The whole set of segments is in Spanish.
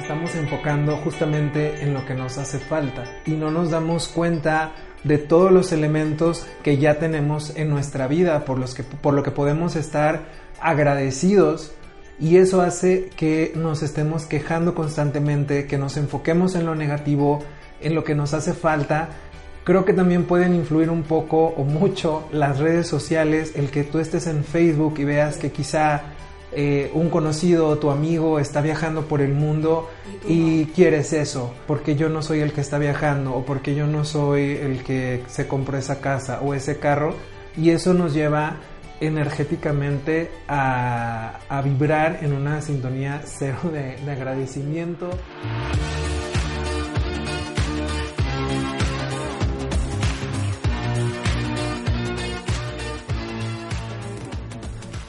estamos enfocando justamente en lo que nos hace falta y no nos damos cuenta de todos los elementos que ya tenemos en nuestra vida por, los que, por lo que podemos estar agradecidos y eso hace que nos estemos quejando constantemente, que nos enfoquemos en lo negativo, en lo que nos hace falta. Creo que también pueden influir un poco o mucho las redes sociales, el que tú estés en Facebook y veas que quizá eh, un conocido o tu amigo está viajando por el mundo y, quieres eso, porque yo no soy el que está viajando o porque yo no soy el que se compró esa casa o ese carro y eso nos lleva energéticamente a, vibrar en una sintonía cero de, de agradecimiento.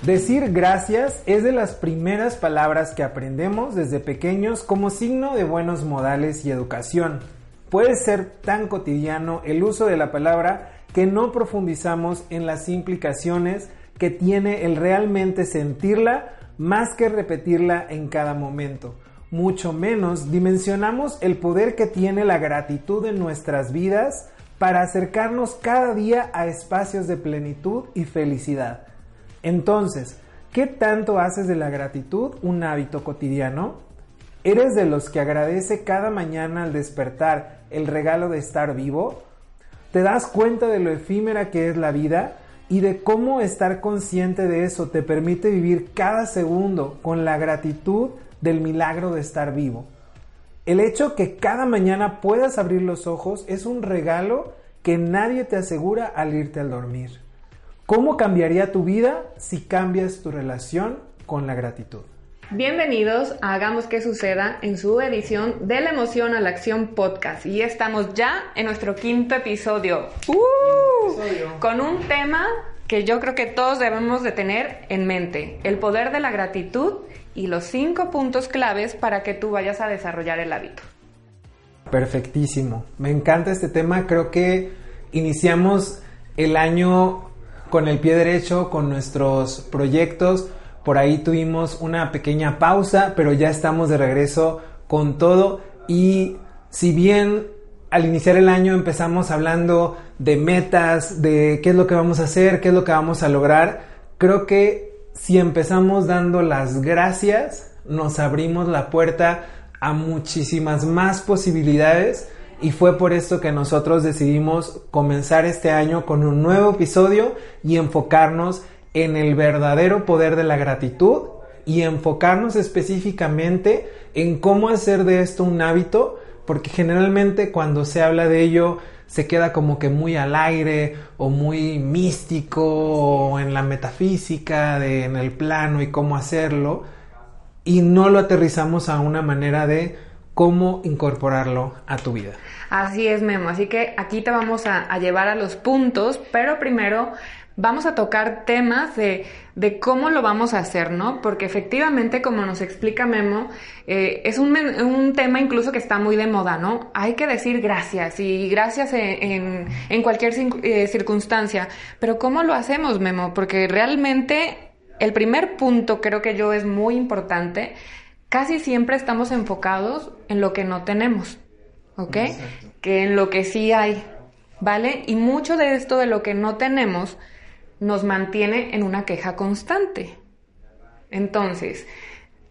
Decir gracias es de las primeras palabras que aprendemos desde pequeños como signo de buenos modales y educación. Puede ser tan cotidiano el uso de la palabra que no profundizamos en las implicaciones que tiene el realmente sentirla más que repetirla en cada momento. Mucho menos dimensionamos el poder que tiene la gratitud en nuestras vidas para acercarnos cada día a espacios de plenitud y felicidad. Entonces, ¿qué tanto haces de la gratitud un hábito cotidiano? ¿Eres de los que agradece cada mañana al despertar el regalo de estar vivo? ¿Te das cuenta de lo efímera que es la vida y de cómo estar consciente de eso te permite vivir cada segundo con la gratitud del milagro de estar vivo. El hecho que cada mañana puedas abrir los ojos es un regalo que nadie te asegura al irte al dormir. ¿Cómo cambiaría tu vida si cambias tu relación con la gratitud? Bienvenidos a Hagamos que suceda en su edición de la emoción a la acción podcast. Y estamos ya en nuestro quinto episodio. ¡Uh! Con un tema que yo creo que todos debemos de tener en mente. El poder de la gratitud y los cinco puntos claves para que tú vayas a desarrollar el hábito. Perfectísimo. Me encanta este tema. Creo que iniciamos el año con el pie derecho, con nuestros proyectos por ahí tuvimos una pequeña pausa, pero ya estamos de regreso con todo. Y si bien al iniciar el año empezamos hablando de metas, de qué es lo que vamos a hacer, qué es lo que vamos a lograr, creo que si empezamos dando las gracias, nos abrimos la puerta a muchísimas más posibilidades y fue por esto que nosotros decidimos comenzar este año con un nuevo episodio y enfocarnos en el verdadero poder de la gratitud y enfocarnos específicamente en cómo hacer de esto un hábito, porque generalmente cuando se habla de ello se queda como que muy al aire o muy místico o en la metafísica, de, en el plano y cómo hacerlo, y no lo aterrizamos a una manera de cómo incorporarlo a tu vida. Así es, Memo. Así que aquí te vamos a, llevar a los puntos, pero primero vamos a tocar temas de, de, cómo lo vamos a hacer, ¿no? Porque efectivamente, como nos explica Memo, eh, es un, un, tema incluso que está muy de moda, ¿no? Hay que decir gracias y gracias en, en, cualquier eh, circunstancia. Pero ¿cómo lo hacemos, Memo? Porque realmente el primer punto creo que yo es muy importante. Casi siempre estamos enfocados en lo que no tenemos, ¿ok? Que en lo que sí hay, ¿vale? Y mucho de esto de lo que no tenemos nos mantiene en una queja constante. Entonces,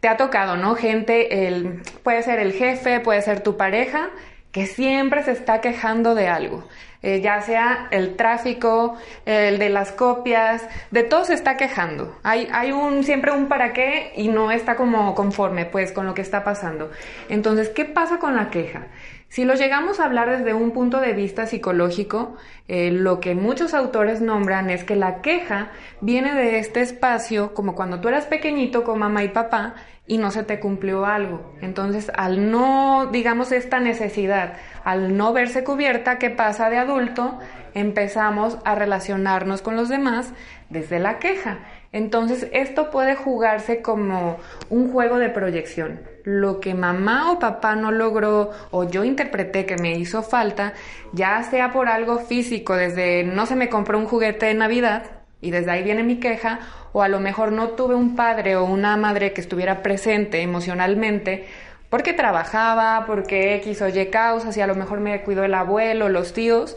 te ha tocado, ¿no? Gente, el, puede ser el jefe, puede ser tu pareja, que siempre se está quejando de algo. Eh, ya sea el tráfico, el de las copias, de todo se está quejando. Hay, un, siempre un para qué y no está como conforme pues con lo que está pasando. Entonces, ¿qué pasa con la queja? Si lo llegamos a hablar desde un punto de vista psicológico, eh, lo que muchos autores nombran es que la queja viene de este espacio, como cuando tú eras pequeñito con mamá y papá y no se te cumplió algo. Entonces, al no, digamos, esta necesidad, al no verse cubierta, ¿qué pasa de adulto? Empezamos a relacionarnos con los demás desde la queja. Entonces, esto puede jugarse como un juego de proyección. Lo que mamá o papá no logró o yo interpreté que me hizo falta, ya sea por algo físico, desde no se me compró un juguete de Navidad y desde ahí viene mi queja, o a lo mejor no tuve un padre o una madre que estuviera presente emocionalmente porque trabajaba, porque X o Y causas y a lo mejor me cuidó el abuelo, los tíos.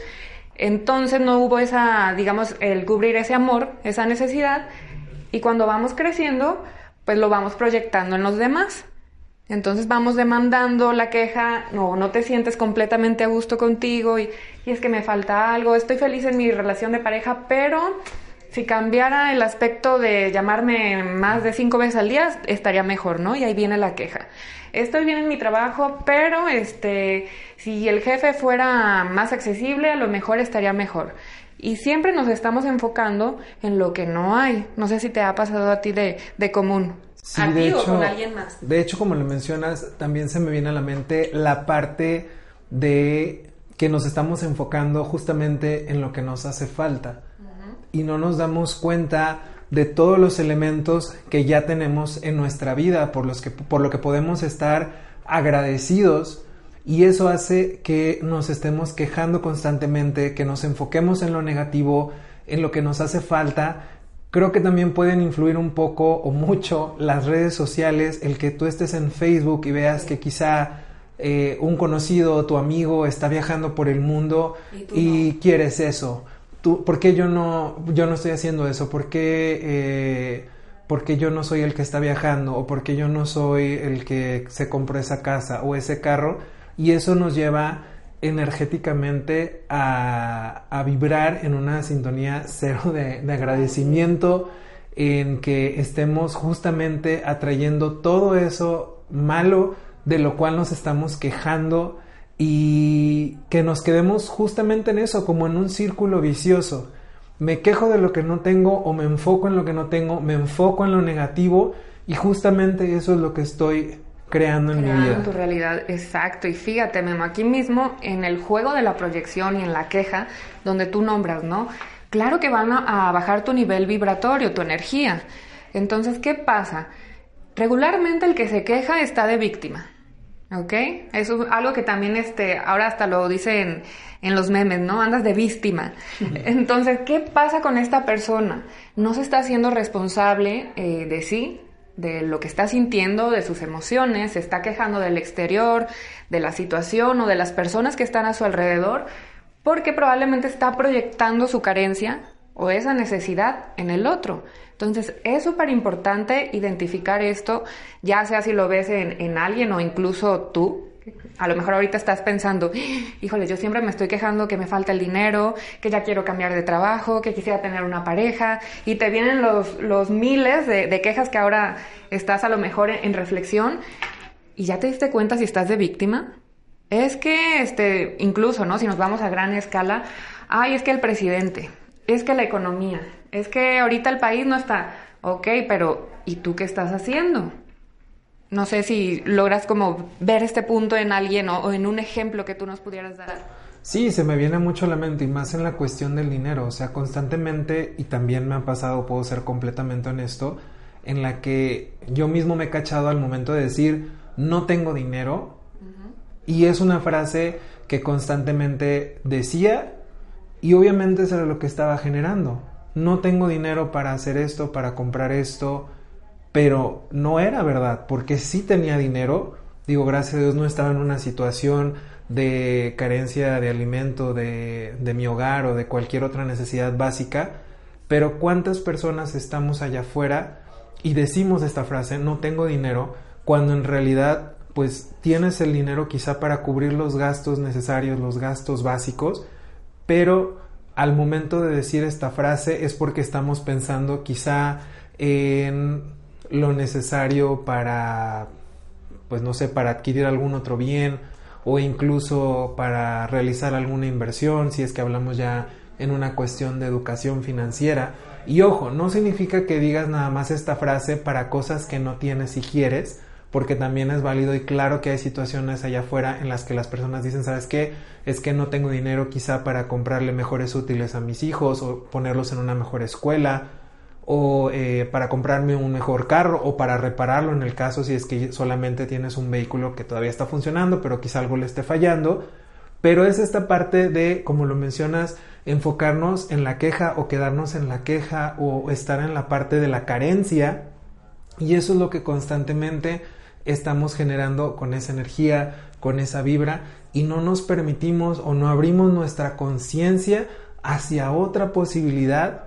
Entonces no hubo esa, digamos, el cubrir ese amor, esa necesidad. Y cuando vamos creciendo, pues lo vamos proyectando en los demás. Entonces vamos demandando la queja, no, no te sientes completamente a gusto contigo y, y es que me falta algo, estoy feliz en mi relación de pareja, pero si cambiara el aspecto de llamarme más de cinco veces al día, estaría mejor, ¿no? Y ahí viene la queja. Estoy bien en mi trabajo, pero este, si el jefe fuera más accesible, a lo mejor estaría mejor. Y siempre nos estamos enfocando en lo que no hay. No sé si te ha pasado a ti de, de común. Sí, a de ti hecho, o con alguien más. De hecho, como le mencionas, también se me viene a la mente la parte de que nos estamos enfocando justamente en lo que nos hace falta y no nos damos cuenta de todos los elementos que ya tenemos en nuestra vida por los que por lo que podemos estar agradecidos y eso hace que nos estemos quejando constantemente, que nos enfoquemos en lo negativo, en lo que nos hace falta Creo que también pueden influir un poco o mucho las redes sociales, el que tú estés en Facebook y veas que quizá eh, un conocido o tu amigo está viajando por el mundo y quieres eso. ¿Por qué yo no, yo no estoy haciendo eso? ¿Por qué, eh, por qué yo no soy el que está viajando? ¿O por qué yo no soy el que se compró esa casa o ese carro? Y eso nos lleva energéticamente a, a vibrar en una sintonía cero de agradecimiento, en que estemos justamente atrayendo todo eso malo de lo cual nos estamos quejando y que nos quedemos justamente en eso, como en un círculo vicioso. Me quejo de lo que no tengo o me enfoco en lo que no tengo, me enfoco en lo negativo y justamente eso es lo que estoy creando en mi vida. tu realidad, exacto. Y fíjate, Memo, aquí mismo en el juego de la proyección y en la queja, donde tú nombras, ¿no? Claro que van a, a bajar tu nivel vibratorio, tu energía. Entonces, ¿qué pasa? Regularmente el que se queja está de víctima. ¿Ok? Eso es algo que también este, ahora hasta lo dicen en los memes, ¿no? Andas de víctima. Entonces, ¿qué pasa con esta persona? No se está haciendo responsable eh, de sí, de lo que está sintiendo, de sus emociones, se está quejando del exterior, de la situación o de las personas que están a su alrededor, porque probablemente está proyectando su carencia o esa necesidad en el otro. Entonces es súper importante identificar esto, ya sea si lo ves en, en alguien o incluso tú. A lo mejor ahorita estás pensando, híjole, yo siempre me estoy quejando que me falta el dinero, que ya quiero cambiar de trabajo, que quisiera tener una pareja, y te vienen los, los miles de, de quejas que ahora estás a lo mejor en, en reflexión, y ya te diste cuenta si estás de víctima. Es que, este, incluso, ¿no? Si nos vamos a gran escala, ay, es que el presidente, es que la economía, es que ahorita el país no está, ok, pero ¿y tú qué estás haciendo? No sé si logras como ver este punto en alguien o, o en un ejemplo que tú nos pudieras dar. Sí, se me viene mucho a la mente y más en la cuestión del dinero, o sea, constantemente y también me ha pasado, puedo ser completamente honesto, en la que yo mismo me he cachado al momento de decir no tengo dinero y es una frase que constantemente decía y obviamente eso era lo que estaba generando. No tengo dinero para hacer esto, para comprar esto, pero no era verdad, porque sí tenía dinero. Digo, gracias a Dios no estaba en una situación de carencia de alimento de, de mi hogar o de cualquier otra necesidad básica, pero ¿cuántas personas estamos allá afuera y decimos esta frase, no tengo dinero, cuando en realidad pues tienes el dinero quizá para cubrir los gastos necesarios, los gastos básicos, pero al momento de decir esta frase es porque estamos pensando quizá en lo necesario para, pues no sé, para adquirir algún otro bien o incluso para realizar alguna inversión, si es que hablamos ya en una cuestión de educación financiera. Y ojo, no significa que digas nada más esta frase para cosas que no tienes y quieres, porque también es válido y claro que hay situaciones allá afuera en las que las personas dicen, ¿sabes qué? Es que no tengo dinero quizá para comprarle mejores útiles a mis hijos o ponerlos en una mejor escuela o eh, para comprarme un mejor carro o para repararlo en el caso si es que solamente tienes un vehículo que todavía está funcionando pero quizá algo le esté fallando. Pero es esta parte de, como lo mencionas, enfocarnos en la queja o quedarnos en la queja o estar en la parte de la carencia y eso es lo que constantemente estamos generando con esa energía, con esa vibra y no nos permitimos o no abrimos nuestra conciencia hacia otra posibilidad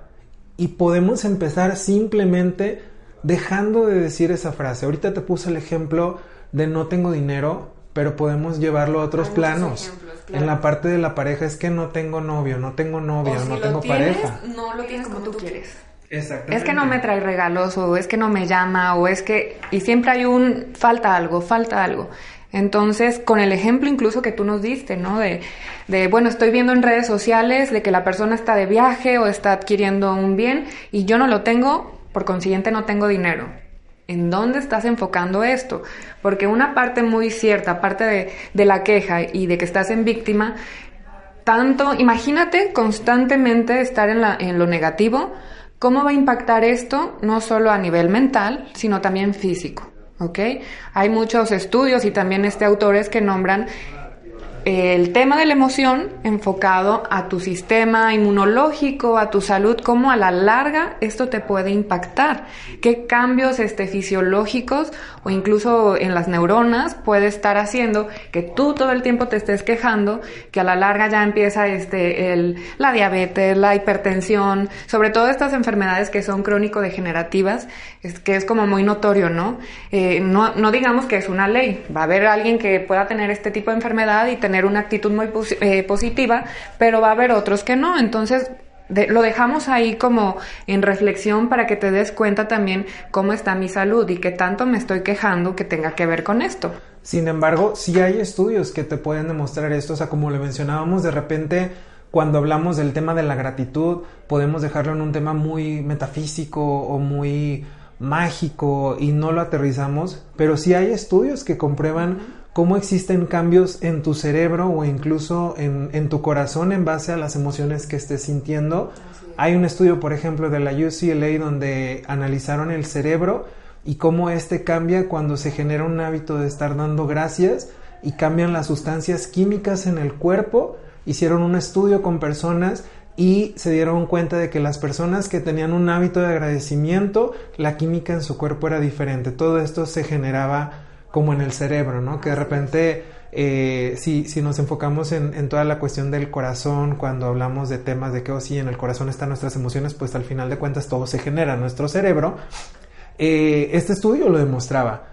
y podemos empezar simplemente dejando de decir esa frase. Ahorita te puse el ejemplo de no tengo dinero, pero podemos llevarlo a otros planos. En la parte de la pareja es que no tengo novio, no tengo novia, no tengo pareja. No lo tienes como, tú quieres. Es que no me trae regalos o es que no me llama o es que y siempre hay un falta algo, falta algo. Entonces, con el ejemplo incluso que tú nos diste, ¿no? De, de, bueno, estoy viendo en redes sociales de que la persona está de viaje o está adquiriendo un bien y yo no lo tengo, por consiguiente no tengo dinero. ¿En dónde estás enfocando esto? Porque una parte muy cierta, aparte de, de la queja y de que estás en víctima, tanto, imagínate constantemente estar en, la, en lo negativo, ¿cómo va a impactar esto no solo a nivel mental, sino también físico? ¿ok? Hay muchos estudios y también este autores que nombran el tema de la emoción enfocado a tu sistema inmunológico, a tu salud, cómo a la larga esto te puede impactar, qué cambios este, fisiológicos o incluso en las neuronas puede estar haciendo que tú todo el tiempo te estés quejando, que a la larga ya empieza este, el, la diabetes, la hipertensión, sobre todo estas enfermedades que son crónico-degenerativas, es, que es como muy notorio, ¿no? Eh, ¿no? No digamos que es una ley, va a haber alguien que pueda tener este tipo de enfermedad y tener una actitud muy eh, positiva, pero va a haber otros que no. Entonces, lo dejamos ahí como en reflexión para que te des cuenta también cómo está mi salud y qué tanto me estoy quejando que tenga que ver con esto. Sin embargo, sí hay estudios que te pueden demostrar esto, o sea, como le mencionábamos, de repente cuando hablamos del tema de la gratitud, podemos dejarlo en un tema muy metafísico o muy mágico y no lo aterrizamos, pero sí hay estudios que comprueban cómo existen cambios en tu cerebro o incluso en, tu corazón en base a las emociones que estés sintiendo. Hay un estudio, por ejemplo, de la UCLA donde analizaron el cerebro y cómo este cambia cuando se genera un hábito de estar dando gracias y cambian las sustancias químicas en el cuerpo. Hicieron un estudio con personas y se dieron cuenta de que las personas que tenían un hábito de agradecimiento, la química en su cuerpo era diferente. Todo esto se generaba como en el cerebro, ¿no? Que de repente, eh, si, si, nos enfocamos en, toda la cuestión del corazón, cuando hablamos de temas de que, oh, sí, en el corazón están nuestras emociones, pues al final de cuentas todo se genera en nuestro cerebro. Eh, este estudio lo demostraba.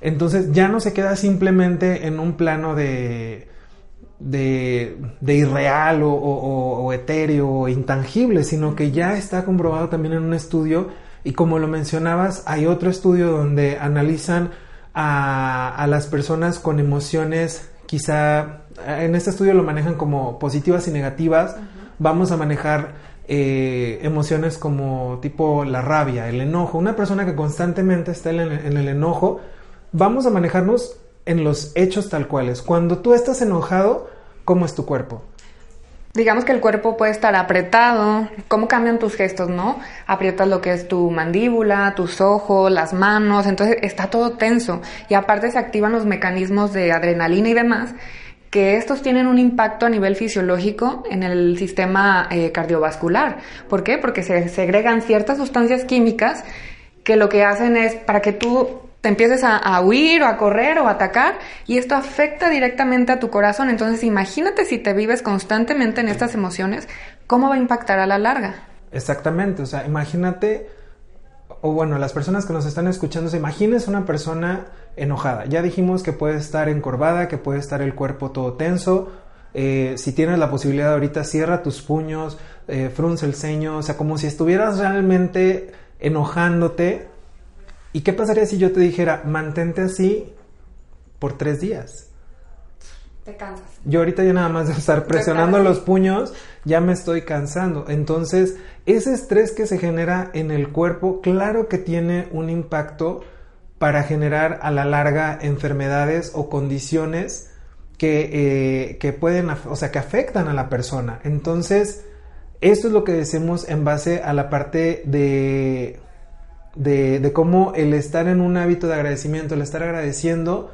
Entonces ya no se queda simplemente en un plano de, de, irreal o, o, etéreo o intangible, sino que ya está comprobado también en un estudio y como lo mencionabas, hay otro estudio donde analizan a, las personas con emociones quizá, en este estudio lo manejan como positivas y negativas, vamos a manejar eh, emociones como tipo la rabia, el enojo, una persona que constantemente está en el, enojo, vamos a manejarnos en los hechos tal cuales. Cuando tú estás enojado, ¿cómo es tu cuerpo? Digamos que el cuerpo puede estar apretado. ¿Cómo cambian tus gestos, no? Aprietas lo que es tu mandíbula, tus ojos, las manos, entonces está todo tenso. Y aparte se activan los mecanismos de adrenalina y demás, que estos tienen un impacto a nivel fisiológico en el sistema eh, cardiovascular. ¿Por qué? Porque se segregan ciertas sustancias químicas que lo que hacen es para que tú te empieces a, huir o a correr o a atacar y esto afecta directamente a tu corazón. Entonces imagínate si te vives constantemente en estas emociones, ¿cómo va a impactar a la larga? Exactamente, o sea, imagínate, o bueno, las personas que nos están escuchando, imagínese una persona enojada. Ya dijimos que puede estar encorvada, que puede estar el cuerpo todo tenso. Eh, si tienes la posibilidad ahorita, cierra tus puños, eh, frunce el ceño, o sea, como si estuvieras realmente enojándote ¿Y qué pasaría si yo te dijera, mantente así por tres días? Te cansas. Yo ahorita ya nada más de estar presionando los puños, ya me estoy cansando. Entonces, ese estrés que se genera en el cuerpo, claro que tiene un impacto para generar a la larga enfermedades o condiciones que, eh, que pueden, o sea, que afectan a la persona. Entonces, esto es lo que decimos en base a la parte de de, cómo el estar en un hábito de agradecimiento, el estar agradeciendo,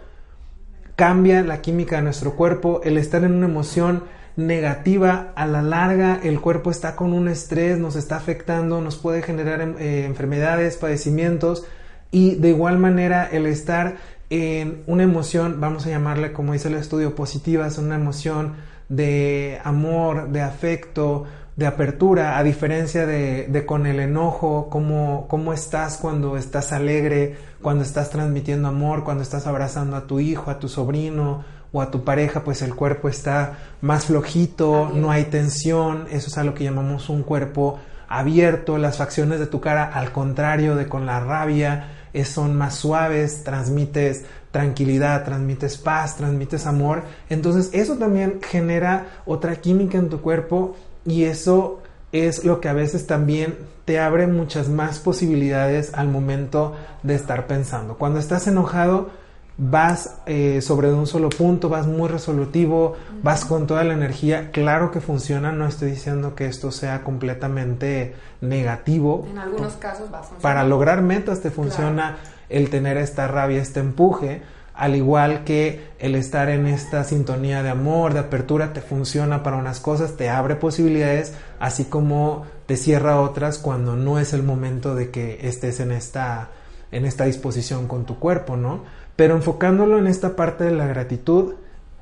cambia la química de nuestro cuerpo, el estar en una emoción negativa a la larga, el cuerpo está con un estrés, nos está afectando, nos puede generar em, eh, enfermedades, padecimientos y de igual manera el estar en una emoción, vamos a llamarle como dice el estudio positiva, es una emoción de amor, de afecto, de apertura, a diferencia de, con el enojo, cómo, cómo estás cuando estás alegre, cuando estás transmitiendo amor, cuando estás abrazando a tu hijo, a tu sobrino o a tu pareja, pues el cuerpo está más flojito, no hay tensión, eso es a lo que llamamos un cuerpo abierto, las facciones de tu cara, al contrario de con la rabia, son más suaves, transmites tranquilidad, transmites paz, transmites amor. Entonces eso también genera otra química en tu cuerpo y eso es lo que a veces también te abre muchas más posibilidades al momento de estar pensando. Cuando estás enojado, vas eh, sobre un solo punto, vas muy resolutivo, vas con toda la energía. Claro que funciona, no estoy diciendo que esto sea completamente negativo. En algunos casos va a funcionar. Para lograr metas te funciona el tener esta rabia, este empuje, al igual que el estar en esta sintonía de amor, de apertura, te funciona para unas cosas, te abre posibilidades, así como te cierra otras cuando no es el momento de que estés en esta, en esta disposición con tu cuerpo, ¿no? Pero enfocándolo en esta parte de la gratitud,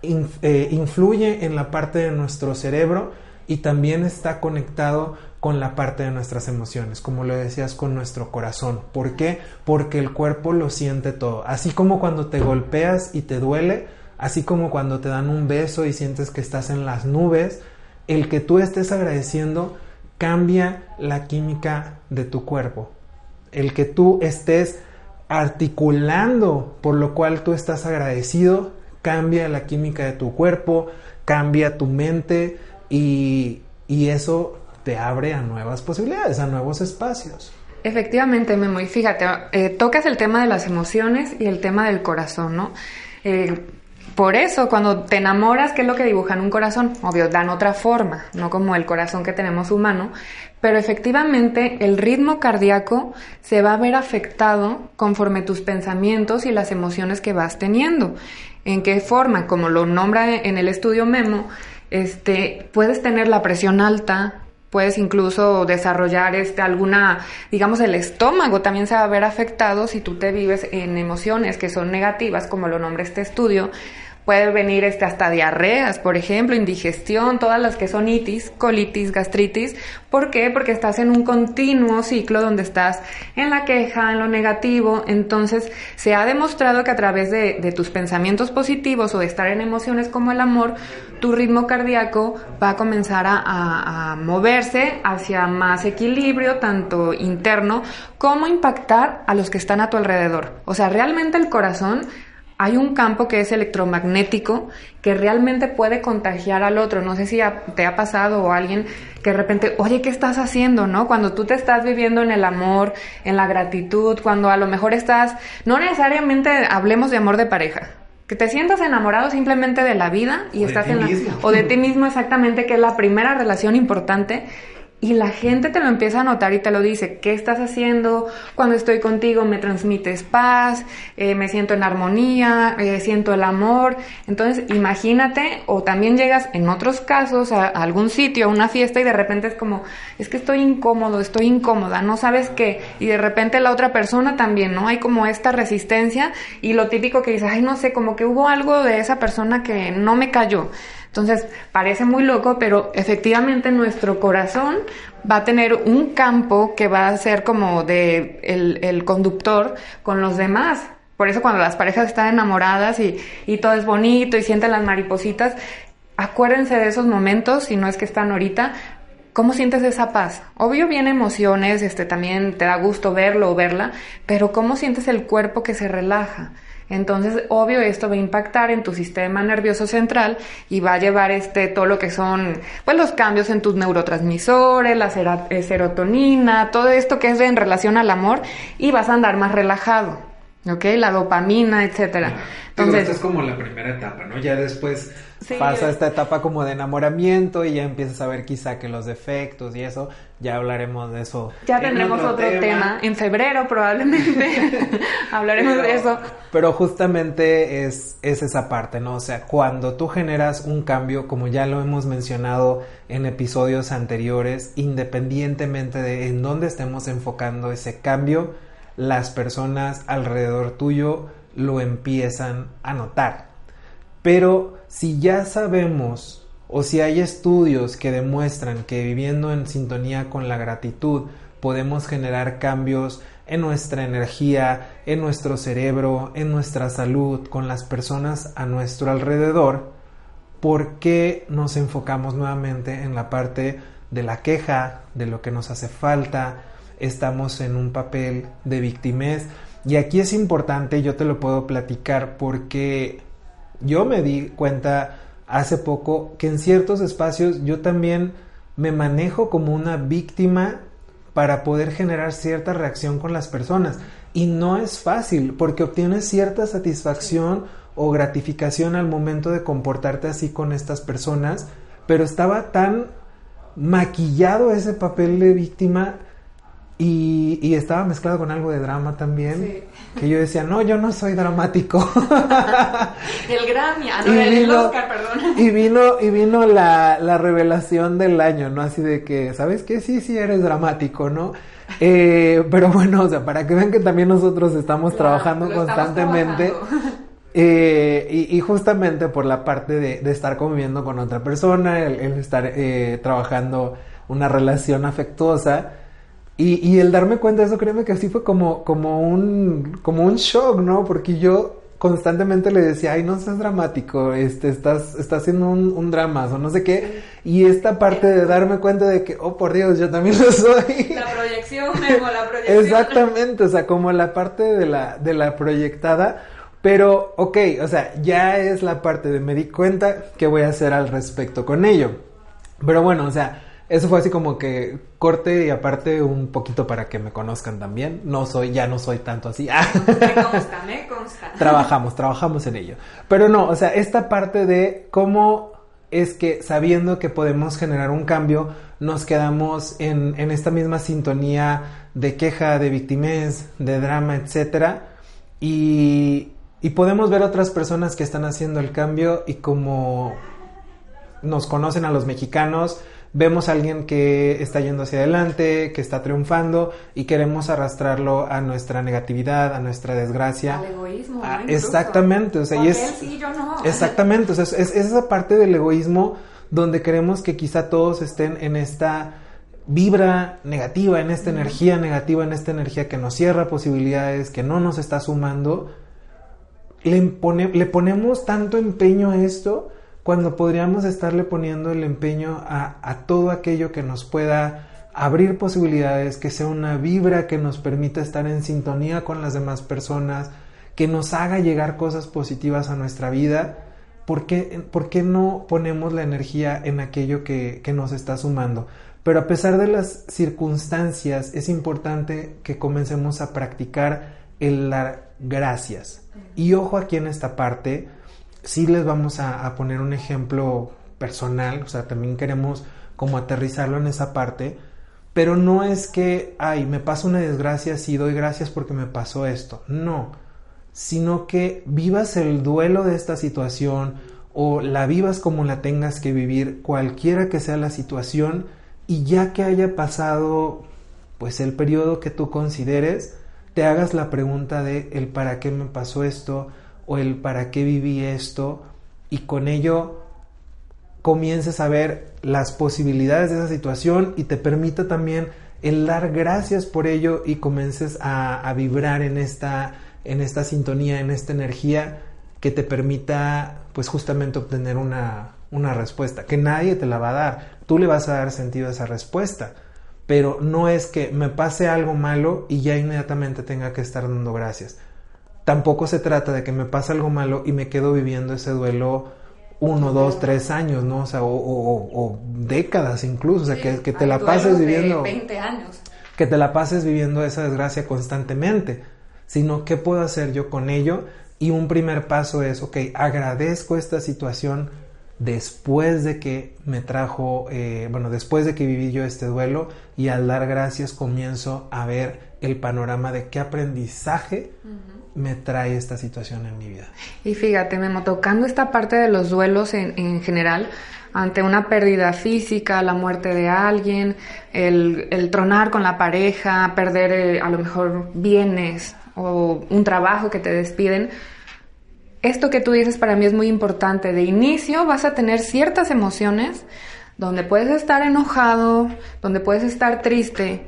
eh, influye en la parte de nuestro cerebro y también está conectado con la parte de nuestras emociones, como lo decías, con nuestro corazón. ¿Por qué? Porque el cuerpo lo siente todo. Así como cuando te golpeas y te duele, así como cuando te dan un beso y sientes que estás en las nubes, el que tú estés agradeciendo cambia la química de tu cuerpo. El que tú estés articulando por lo cual tú estás agradecido, cambia la química de tu cuerpo, cambia tu mente y, eso te abre a nuevas posibilidades, a nuevos espacios. Efectivamente, Memo, y fíjate, eh, tocas el tema de las emociones y el tema del corazón, ¿no? Eh, por eso, cuando te enamoras, ¿qué es lo que dibujan un corazón? Obvio, dan otra forma, no como el corazón que tenemos humano, pero efectivamente el ritmo cardíaco se va a ver afectado conforme tus pensamientos y las emociones que vas teniendo. ¿En qué forma? Como lo nombra en el estudio Memo, este, puedes tener la presión alta, puedes incluso desarrollar este, alguna, digamos, el estómago también se va a ver afectado si tú te vives en emociones que son negativas, como lo nombra este estudio, Puede venir este, hasta diarreas, por ejemplo, indigestión, todas las que son itis, colitis, gastritis. ¿Por qué? Porque estás en un continuo ciclo donde estás en la queja, en lo negativo. Entonces, se ha demostrado que a través de, tus pensamientos positivos o de estar en emociones como el amor, tu ritmo cardíaco va a comenzar a, a moverse hacia más equilibrio, tanto interno como impactar a los que están a tu alrededor. O sea, realmente el corazón hay un campo que es electromagnético que realmente puede contagiar al otro. No sé si te ha pasado o alguien que de repente, oye, ¿qué estás haciendo? ¿No? Cuando tú te estás viviendo en el amor, en la gratitud, cuando a lo mejor estás, no necesariamente hablemos de amor de pareja, que te sientas enamorado simplemente de la vida y estás en la, o de ti mismo exactamente, que es la primera relación importante y la gente te lo empieza a notar y te lo dice, ¿qué estás haciendo? Cuando estoy contigo me transmites paz, eh, me siento en armonía, eh, siento el amor. Entonces imagínate, o también llegas en otros casos a, algún sitio, a una fiesta y de repente es como, es que estoy incómodo, estoy incómoda, no sabes qué. Y de repente la otra persona también, ¿no? Hay como esta resistencia y lo típico que dices, ay, no sé, como que hubo algo de esa persona que no me cayó. Entonces, parece muy loco, pero efectivamente nuestro corazón va a tener un campo que va a ser como de el, conductor con los demás. Por eso cuando las parejas están enamoradas y, y todo es bonito y sienten las maripositas, acuérdense de esos momentos, si no es que están ahorita, ¿Cómo sientes esa paz? Obvio viene emociones, este también te da gusto verlo o verla, pero ¿cómo sientes el cuerpo que se relaja? Entonces, obvio, esto va a impactar en tu sistema nervioso central y va a llevar este, todo lo que son, pues, los cambios en tus neurotransmisores, la eh, serotonina, todo esto que es en relación al amor y vas a andar más relajado, ¿ok? La dopamina, etcétera. Entonces, esta es como la primera etapa, ¿no? Ya después pasa esta etapa como de enamoramiento y ya empiezas a ver quizá que los defectos y eso, ya hablaremos de eso. Ya tendremos otro, tema. en febrero probablemente hablaremos de eso. Pero justamente es, es esa parte, ¿no? O sea, cuando tú generas un cambio, como ya lo hemos mencionado en episodios anteriores, independientemente de en dónde estemos enfocando ese cambio, las personas alrededor tuyo lo empiezan a notar. Pero si ya sabemos o si hay estudios que demuestran que viviendo en sintonía con la gratitud podemos generar cambios en nuestra energía, en nuestro cerebro, en nuestra salud, con las personas a nuestro alrededor, ¿por qué nos enfocamos nuevamente en la parte de la queja, de lo que nos hace falta? Estamos en un papel de victimez. Y aquí es importante, yo te lo puedo platicar porque yo me di cuenta hace poco que en ciertos espacios yo también me manejo como una víctima para poder generar cierta reacción con las personas. Y no es fácil porque obtienes cierta satisfacción o gratificación al momento de comportarte así con estas personas, pero estaba tan maquillado ese papel de víctima y, estaba mezclado con algo de drama también. Que yo decía, no, yo no soy dramático. el Grammy, ah, no, el Oscar, perdón. Y vino, y vino la, la, revelación del año, ¿no? Así de que, ¿sabes qué? Sí, sí, eres dramático, ¿no? Eh, pero bueno, o sea, para que vean que también nosotros estamos trabajando constantemente. Eh, y, justamente por la parte de, estar conviviendo con otra persona, el, estar eh, trabajando una relación afectuosa, y, y, el darme cuenta de eso, créeme que así fue como, como, un, como un shock, ¿no? Porque yo constantemente le decía, ay, no seas dramático, este, estás, estás haciendo un, un drama o no sé qué. Y esta parte de darme cuenta de que, oh, por Dios, yo también lo soy. La proyección, Memo, la proyección. Exactamente, o sea, como la parte de la, de la proyectada. Pero, ok, o sea, ya es la parte de me di cuenta que voy a hacer al respecto con ello. Pero bueno, o sea, eso fue así como que corte y aparte un poquito para que me conozcan también. No soy, ya no soy tanto así. Me consta, me consta. Trabajamos, trabajamos en ello. Pero no, o sea, esta parte de cómo es que sabiendo que podemos generar un cambio, nos quedamos en, en esta misma sintonía de queja, de victimez, de drama, etcétera. Y, y podemos ver otras personas que están haciendo el cambio y como nos conocen a los mexicanos, vemos a alguien que está yendo hacia adelante, que está triunfando y queremos arrastrarlo a nuestra negatividad, a nuestra desgracia. Al egoísmo. Ah, exactamente, o sea, y es, yo no. Exactamente, o sea, es, esa parte del egoísmo donde queremos que quizá todos estén en esta vibra negativa, en esta energía negativa, en esta energía que nos cierra posibilidades, que no nos está sumando. Le, le ponemos tanto empeño a esto cuando podríamos estarle poniendo el empeño a, todo aquello que nos pueda abrir posibilidades, que sea una vibra que nos permita estar en sintonía con las demás personas, que nos haga llegar cosas positivas a nuestra vida, ¿por qué, por qué no ponemos la energía en aquello que, que nos está sumando? Pero a pesar de las circunstancias, es importante que comencemos a practicar el dar gracias. Y ojo aquí en esta parte, sí les vamos a, poner un ejemplo personal, o sea, también queremos como aterrizarlo en esa parte, pero no es que, ay, me pasa una desgracia, sí doy gracias porque me pasó esto, no, sino que vivas el duelo de esta situación o la vivas como la tengas que vivir, cualquiera que sea la situación, y ya que haya pasado pues el periodo que tú consideres, te hagas la pregunta de el para qué me pasó esto, o el para qué viví esto y con ello comiences a ver las posibilidades de esa situación y te permita también el dar gracias por ello y comiences a, vibrar en esta, en esta sintonía, en esta energía que te permita pues justamente obtener una, una respuesta, que nadie te la va a dar, tú le vas a dar sentido a esa respuesta, pero no es que me pase algo malo y ya inmediatamente tenga que estar dando gracias tampoco se trata de que me pase algo malo y me quedo viviendo ese duelo uno, dos, tres años, ¿no? O sea, o, décadas incluso, o sea, que, te la pases viviendo... 20 años. Que te la pases viviendo esa desgracia constantemente, sino qué puedo hacer yo con ello. Y un primer paso es, ok, agradezco esta situación después de que me trajo, eh, bueno, después de que viví yo este duelo y al dar gracias comienzo a ver el panorama de qué aprendizaje me trae esta situación en mi vida. Y fíjate, Memo, tocando esta parte de los duelos en, en general, ante una pérdida física, la muerte de alguien, el, el tronar con la pareja, perder eh, a lo mejor bienes, o un trabajo que te despiden, esto que tú dices para mí es muy importante. De inicio vas a tener ciertas emociones donde puedes estar enojado, donde puedes estar triste,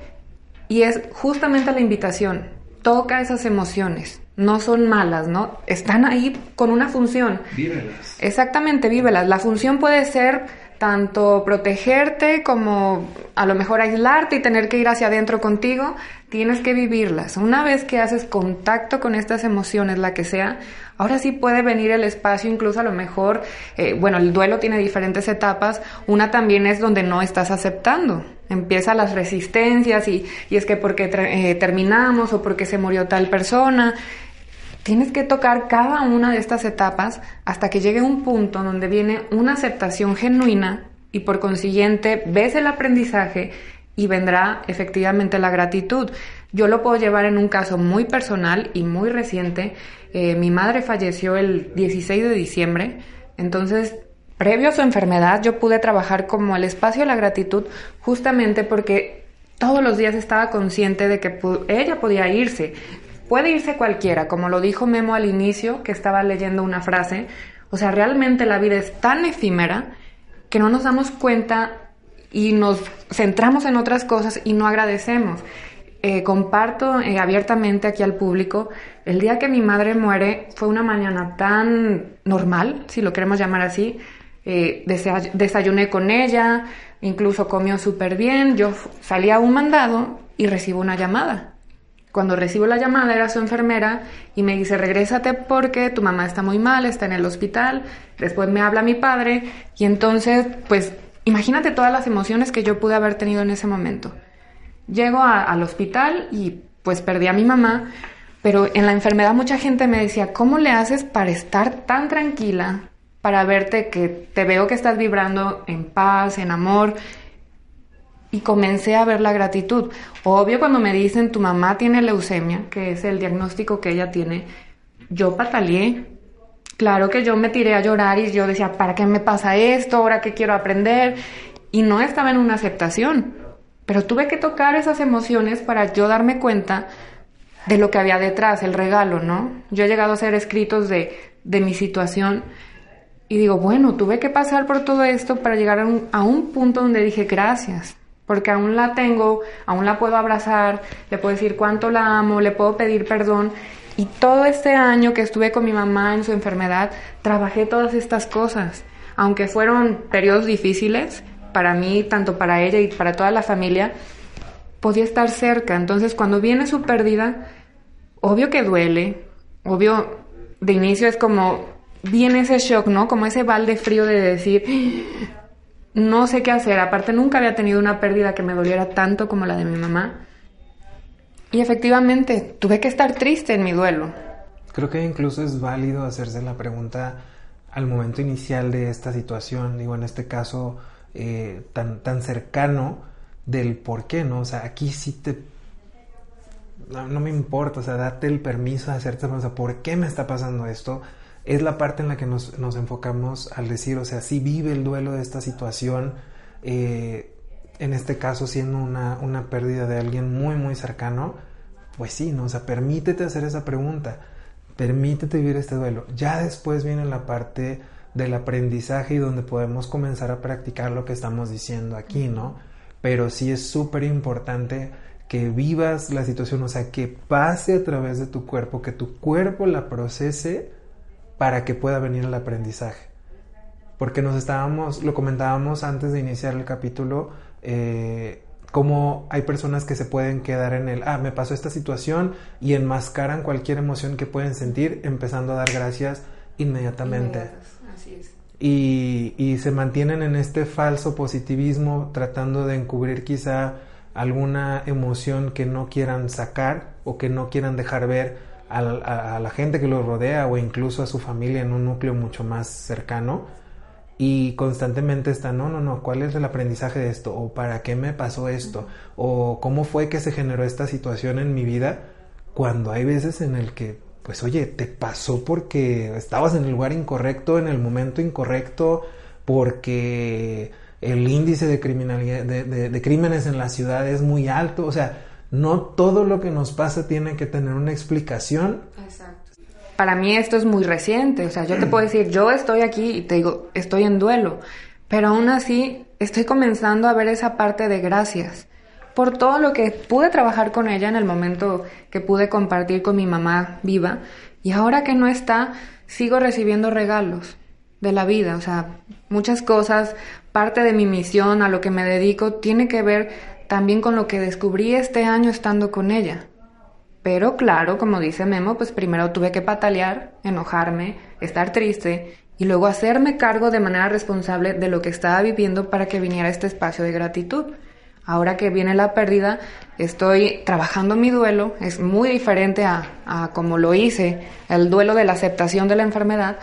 y es justamente la invitación. Toca esas emociones. No son malas, ¿no? Están ahí con una función. Vívelas. Exactamente, vívelas. La función puede ser tanto protegerte como a lo mejor aislarte y tener que ir hacia adentro contigo, tienes que vivirlas. Una vez que haces contacto con estas emociones, la que sea, ahora sí puede venir el espacio, incluso a lo mejor, eh, bueno, el duelo tiene diferentes etapas, una también es donde no estás aceptando. Empiezan las resistencias y, y es que porque eh, terminamos o porque se murió tal persona. Tienes que tocar cada una de estas etapas hasta que llegue un punto donde viene una aceptación genuina y por consiguiente ves el aprendizaje y vendrá efectivamente la gratitud. Yo lo puedo llevar en un caso muy personal y muy reciente. Eh, mi madre falleció el 16 de diciembre, entonces previo a su enfermedad yo pude trabajar como el espacio de la gratitud justamente porque todos los días estaba consciente de que ella podía irse, Puede irse cualquiera, como lo dijo Memo al inicio, que estaba leyendo una frase. O sea, realmente la vida es tan efímera que no nos damos cuenta y nos centramos en otras cosas y no agradecemos. Eh, comparto eh, abiertamente aquí al público, el día que mi madre muere fue una mañana tan normal, si lo queremos llamar así. Eh, desayuné con ella, incluso comió súper bien, yo salí a un mandado y recibo una llamada. Cuando recibo la llamada era su enfermera y me dice, regrésate porque tu mamá está muy mal, está en el hospital. Después me habla mi padre y entonces, pues, imagínate todas las emociones que yo pude haber tenido en ese momento. Llego al hospital y pues perdí a mi mamá, pero en la enfermedad mucha gente me decía, ¿cómo le haces para estar tan tranquila? Para verte que te veo que estás vibrando en paz, en amor, y comencé a ver la gratitud. Obvio cuando me dicen tu mamá tiene leucemia, que es el diagnóstico que ella tiene, yo pataleé. Claro que yo me tiré a llorar y yo decía, ¿para qué me pasa esto? ¿Ahora qué quiero aprender? Y no estaba en una aceptación, pero tuve que tocar esas emociones para yo darme cuenta de lo que había detrás, el regalo, ¿no? Yo he llegado a hacer escritos de, de mi situación y digo, bueno, tuve que pasar por todo esto para llegar a un, a un punto donde dije, gracias, porque aún la tengo, aún la puedo abrazar, le puedo decir cuánto la amo, le puedo pedir perdón. Y todo este año que estuve con mi mamá en su enfermedad, trabajé todas estas cosas. Aunque fueron periodos difíciles para mí, tanto para ella y para toda la familia, podía estar cerca. Entonces, cuando viene su pérdida, obvio que duele, obvio, de inicio es como, viene ese shock, ¿no? Como ese balde frío de decir, no sé qué hacer. Aparte, nunca había tenido una pérdida que me doliera tanto como la de mi mamá. Y efectivamente, tuve que estar triste en mi duelo. Creo que incluso es válido hacerse la pregunta al momento inicial de esta situación, digo, en este caso eh, tan, tan cercano del por qué, ¿no? O sea, aquí sí te... No, me importa, o sea, date el permiso de hacerte, o ¿por qué me está pasando esto? Es la parte en la que nos, enfocamos al decir, o sea, si vive el duelo de esta situación, eh, en este caso siendo una, una, pérdida de alguien muy, muy cercano, pues sí, ¿no? O sea, permítete hacer esa pregunta, permítete vivir este duelo. Ya después viene la parte del aprendizaje y donde podemos comenzar a practicar lo que estamos diciendo aquí, ¿no? Pero sí es súper importante que vivas la situación, o sea, que pase a través de tu cuerpo, que tu cuerpo la procese para que pueda venir el aprendizaje. Porque nos estábamos, lo comentábamos antes de iniciar el capítulo, eh, cómo hay personas que se pueden quedar en el, ah, me pasó esta situación y enmascaran cualquier emoción que pueden sentir empezando a dar gracias inmediatamente. Y, y se mantienen en este falso positivismo tratando de encubrir quizá alguna emoción que no quieran sacar o que no quieran dejar ver a, la gente que lo rodea o incluso a su familia en un núcleo mucho más cercano y constantemente está, no, no, no, ¿cuál es el aprendizaje de esto? ¿O para qué me pasó esto? ¿O cómo fue que se generó esta situación en mi vida? Cuando hay veces en el que, pues oye, te pasó porque estabas en el lugar incorrecto, en el momento incorrecto, porque el índice de criminalidad, de crímenes en la ciudad es muy alto, o sea, no todo lo que nos pasa tiene que tener una explicación. Exacto. Para mí esto es muy reciente, o sea, yo te puedo decir, yo estoy aquí y te digo, estoy en duelo, pero aún así estoy comenzando a ver esa parte de gracias por todo lo que pude trabajar con ella en el momento que pude compartir con mi mamá viva y ahora que no está, sigo recibiendo regalos de la vida, o sea, muchas cosas, parte de mi misión, a lo que me dedico, tiene que ver también con lo que descubrí este año estando con ella. Pero claro, como dice Memo, pues primero tuve que patalear, enojarme, estar triste y luego hacerme cargo de manera responsable de lo que estaba viviendo para que viniera este espacio de gratitud. Ahora que viene la pérdida, estoy trabajando mi duelo, es muy diferente a, a como lo hice, el duelo de la aceptación de la enfermedad,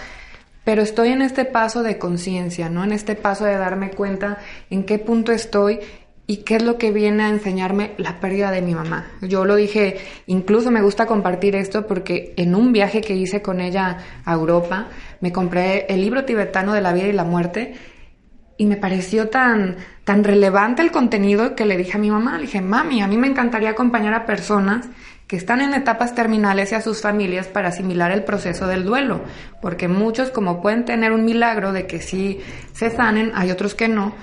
pero estoy en este paso de conciencia, ¿no? En este paso de darme cuenta en qué punto estoy y qué es lo que viene a enseñarme la pérdida de mi mamá. Yo lo dije, incluso me gusta compartir esto porque en un viaje que hice con ella a Europa, me compré el libro tibetano de la vida y la muerte y me pareció tan, tan relevante el contenido que le dije a mi mamá, le dije, mami, a mí me encantaría acompañar a personas que están en etapas terminales y a sus familias para asimilar el proceso del duelo, porque muchos como pueden tener un milagro de que sí se sanen, hay otros que no,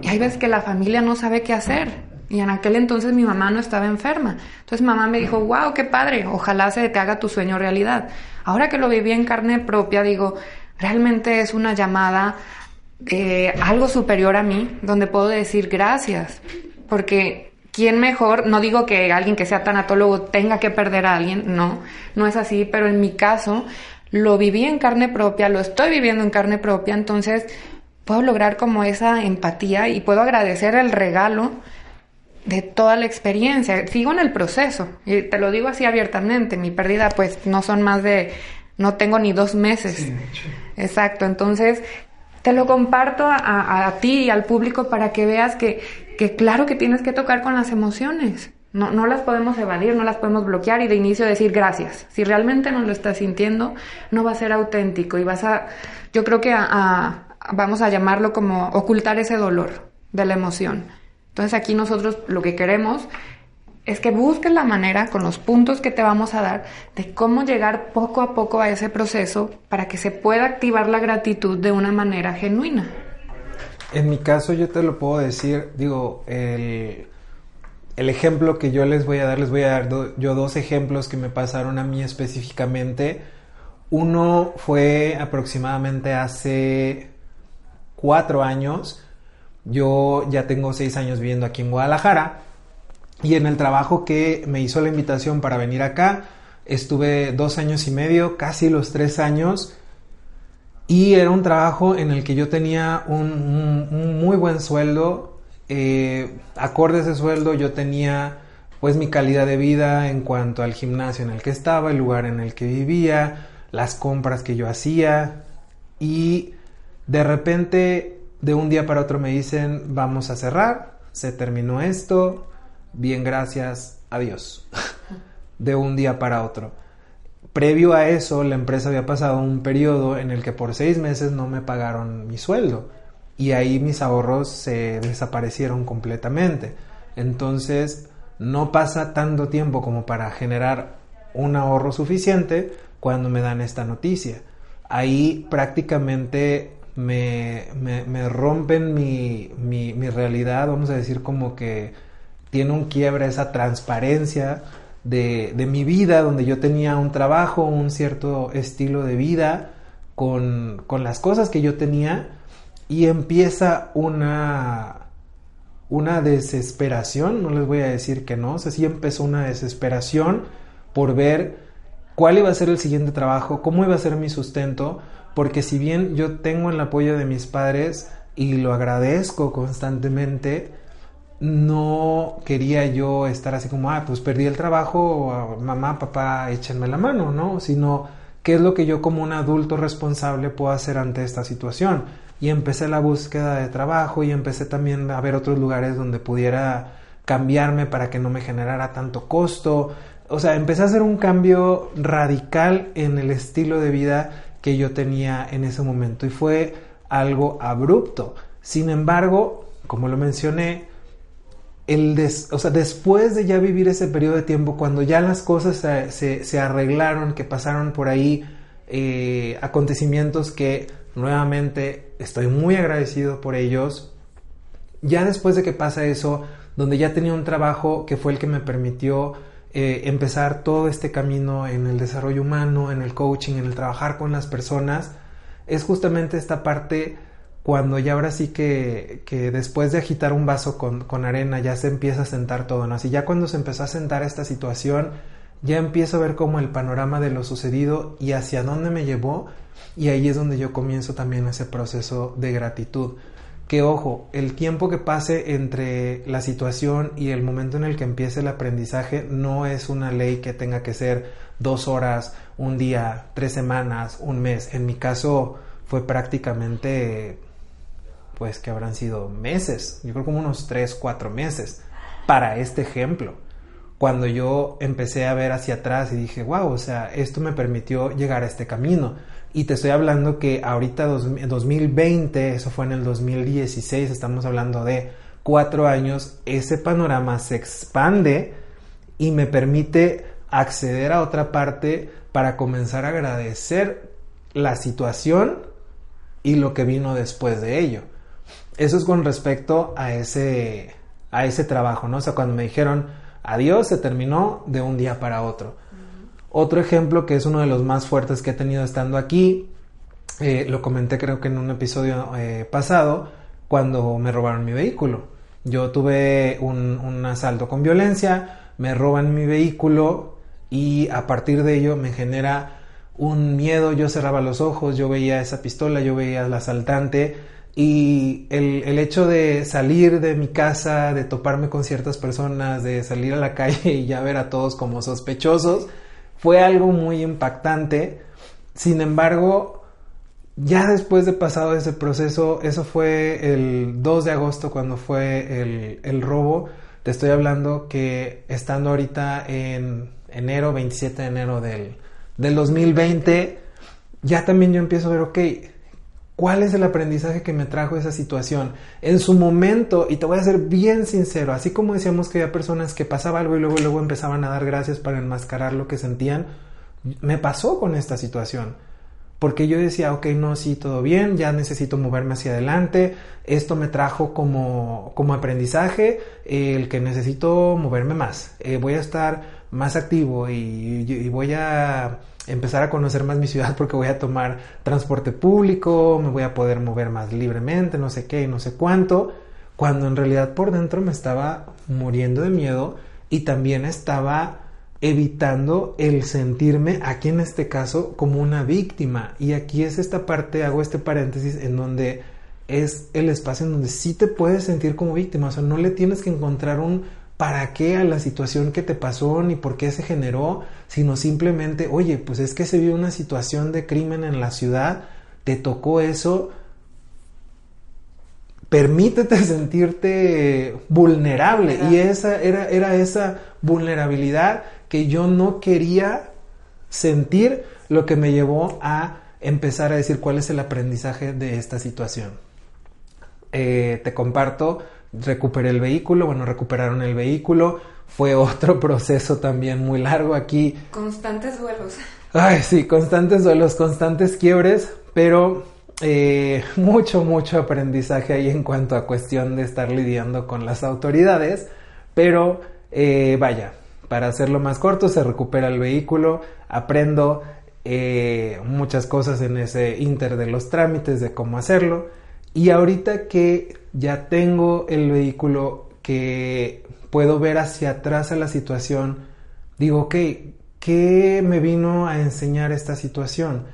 y hay veces que la familia no sabe qué hacer. Y en aquel entonces mi mamá no estaba enferma. Entonces mamá me dijo, wow, qué padre, ojalá se te haga tu sueño realidad. Ahora que lo viví en carne propia, digo, realmente es una llamada eh, algo superior a mí, donde puedo decir gracias, porque ¿quién mejor? No digo que alguien que sea tanatólogo tenga que perder a alguien, no, no es así, pero en mi caso lo viví en carne propia, lo estoy viviendo en carne propia, entonces puedo lograr como esa empatía y puedo agradecer el regalo de toda la experiencia. Sigo en el proceso y te lo digo así abiertamente, mi pérdida pues no son más de, no tengo ni dos meses. Exacto, entonces te lo comparto a, ti y al público para que veas que, que, claro que tienes que tocar con las emociones. No, no las podemos evadir, no las podemos bloquear y de inicio decir gracias. Si realmente no lo estás sintiendo, no va a ser auténtico y vas a, yo creo que a, vamos a llamarlo como ocultar ese dolor de la emoción. Entonces aquí nosotros lo que queremos es que busques la manera con los puntos que te vamos a dar de cómo llegar poco a poco a ese proceso para que se pueda activar la gratitud de una manera genuina. En mi caso yo te lo puedo decir, digo, el, ejemplo que yo les voy a dar, les voy a dar yo dos ejemplos que me pasaron a mí específicamente. Uno fue aproximadamente hace cuatro años. Yo ya tengo seis años viviendo aquí en Guadalajara. Y en el trabajo que me hizo la invitación para venir acá, estuve dos años y medio, casi los tres años, y era un trabajo en el que yo tenía un, muy buen sueldo, eh, acorde a ese sueldo yo tenía pues mi calidad de vida en cuanto al gimnasio en el que estaba, el lugar en el que vivía, las compras que yo hacía. Y de repente de un día para otro me dicen vamos a cerrar, se terminó esto, bien gracias, adiós, de un día para otro. Previo a eso, la empresa había pasado un periodo en el que por seis meses no me pagaron mi sueldo y ahí mis ahorros se desaparecieron completamente. Entonces, no pasa tanto tiempo como para generar un ahorro suficiente cuando me dan esta noticia. Ahí prácticamente me, me, rompen mi, mi, realidad, vamos a decir como que tiene un quiebre esa transparencia de, mi vida, donde yo tenía un trabajo, un cierto estilo de vida con, las cosas que yo tenía y empieza una, una desesperación, no les voy a decir que no, o sea, sí empezó una desesperación por ver cuál iba a ser el siguiente trabajo, cómo iba a ser mi sustento, porque si bien yo tengo el apoyo de mis padres y lo agradezco constantemente, no quería yo estar así como, ah, pues perdí el trabajo, mamá, papá, échenme la mano, ¿no? Sino, ¿qué es lo que yo como un adulto responsable puedo hacer ante esta situación? Y empecé la búsqueda de trabajo y empecé también a ver otros lugares donde pudiera cambiarme para que no me generara tanto costo. O sea, empecé a hacer un cambio radical en el estilo de vida que yo tenía en ese momento y fue algo abrupto. Sin embargo, como lo mencioné, el o sea, después de ya vivir ese periodo de tiempo, cuando ya las cosas se, se, arreglaron, que pasaron por ahí eh, acontecimientos que nuevamente estoy muy agradecido por ellos, ya después de que pasa eso, donde ya tenía un trabajo que fue el que me permitió eh, empezar todo este camino en el desarrollo humano, en el coaching, en el trabajar con las personas, es justamente esta parte cuando ya ahora sí que, que después de agitar un vaso con, con, arena ya se empieza a sentar todo, ¿no? Así ya cuando se empezó a sentar esta situación, ya empiezo a ver como el panorama de lo sucedido y hacia dónde me llevó y ahí es donde yo comienzo también ese proceso de gratitud. Que ojo, el tiempo que pase entre la situación y el momento en el que empiece el aprendizaje no es una ley que tenga que ser dos horas, un día, tres semanas, un mes. En mi caso fue prácticamente pues que habrán sido meses, yo creo como unos 3, 4 meses para este ejemplo. Cuando yo empecé a ver hacia atrás y dije, wow, o sea, esto me permitió llegar a este camino. Y te estoy hablando que ahorita 2020, eso fue en el 2016, estamos hablando de cuatro años, ese panorama se expande y me permite acceder a otra parte para comenzar a agradecer la situación y lo que vino después de ello. Eso es con respecto a ese, a ese trabajo, ¿no? O sea, cuando me dijeron adiós, se terminó de un día para otro. Otro ejemplo que es uno de los más fuertes que he tenido estando aquí, eh, lo comenté creo que en un episodio eh, pasado, cuando me robaron mi vehículo. Yo tuve un, un asalto con violencia, me roban mi vehículo y a partir de ello me genera un miedo, yo cerraba los ojos, yo veía esa pistola, yo veía al asaltante y el, el, hecho de salir de mi casa, de toparme con ciertas personas, de salir a la calle y ya ver a todos como sospechosos, fue algo muy impactante. Sin embargo, ya después de pasado ese proceso, eso fue el 2 de agosto cuando fue el, el robo. Te estoy hablando que estando ahorita en enero, 27 de enero del, del 2020, ya también yo empiezo a ver, ok, ¿Cuál es el aprendizaje que me trajo esa situación? En su momento, y te voy a ser bien sincero, así como decíamos que había personas que pasaba algo y luego, luego empezaban a dar gracias para enmascarar lo que sentían, me pasó con esta situación. Porque yo decía, ok, no, sí, todo bien, ya necesito moverme hacia adelante, esto me trajo como, como aprendizaje el que necesito moverme más, eh, voy a estar más activo y voy a empezar a conocer más mi ciudad porque voy a tomar transporte público, me voy a poder mover más libremente, no sé qué y no sé cuánto, cuando en realidad por dentro me estaba muriendo de miedo y también estaba evitando el sentirme aquí en este caso como una víctima. Y aquí es esta parte, hago este paréntesis en donde es el espacio en donde sí te puedes sentir como víctima, o sea, no le tienes que encontrar un para qué a la situación que te pasó ni por qué se generó, sino simplemente, oye, pues es que se vio una situación de crimen en la ciudad, te tocó eso, permítete sentirte vulnerable. Y esa era, era esa vulnerabilidad que yo no quería sentir lo que me llevó a empezar a decir cuál es el aprendizaje de esta situación. Eh, te comparto recuperé el vehículo, bueno, recuperaron el vehículo, fue otro proceso también muy largo aquí. Constantes duelos. Ay, sí, constantes duelos, constantes quiebres, pero eh, mucho, mucho aprendizaje ahí en cuanto a cuestión de estar lidiando con las autoridades, pero eh, vaya, para hacerlo más corto, se recupera el vehículo, aprendo eh, muchas cosas en ese inter de los trámites de cómo hacerlo, y ahorita que ya tengo el vehículo, que puedo ver hacia atrás a la situación, digo, ok, ¿qué me vino a enseñar esta situación?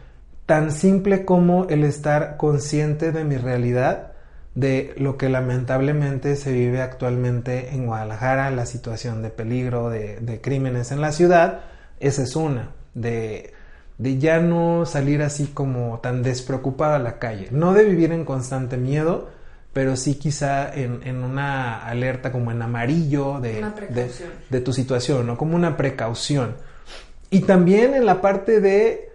Tan simple como el estar consciente de mi realidad, de lo que lamentablemente se vive actualmente en Guadalajara, la situación de peligro, de, de crímenes en la ciudad, esa es una, de de ya no salir así como tan despreocupada a la calle, no de vivir en constante miedo, pero sí quizá en, una alerta como en amarillo de, de, tu situación, ¿no? Como una precaución. Y también en la parte de,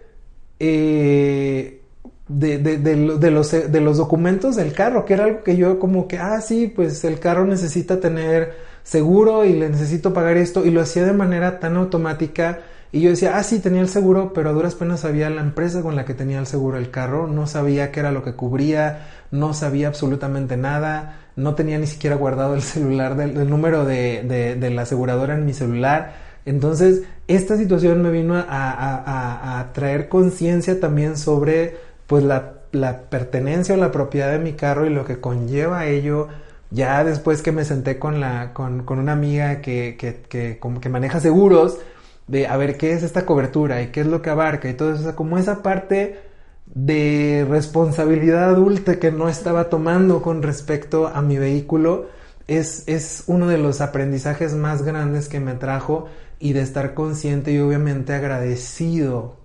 eh, de, de, los, de los documentos del carro, que era algo que yo como que, ah, sí, pues el carro necesita tener seguro y le necesito pagar esto y lo hacía de manera tan automática y yo decía, ah, sí, tenía el seguro, pero a duras penas sabía la empresa con la que tenía el seguro el carro, no sabía qué era lo que cubría, no sabía absolutamente nada, no tenía ni siquiera guardado el celular, del, número de, de, la aseguradora en mi celular. Entonces, esta situación me vino a, a, traer conciencia también sobre pues la, la, pertenencia o la propiedad de mi carro y lo que conlleva ello. Ya después que me senté con, la, con, con una amiga que, que, que, que maneja seguros, de a ver qué es esta cobertura y qué es lo que abarca y todo eso, como esa parte de responsabilidad adulta que no estaba tomando con respecto a mi vehículo es, es uno de los aprendizajes más grandes que me trajo y de estar consciente y obviamente agradecido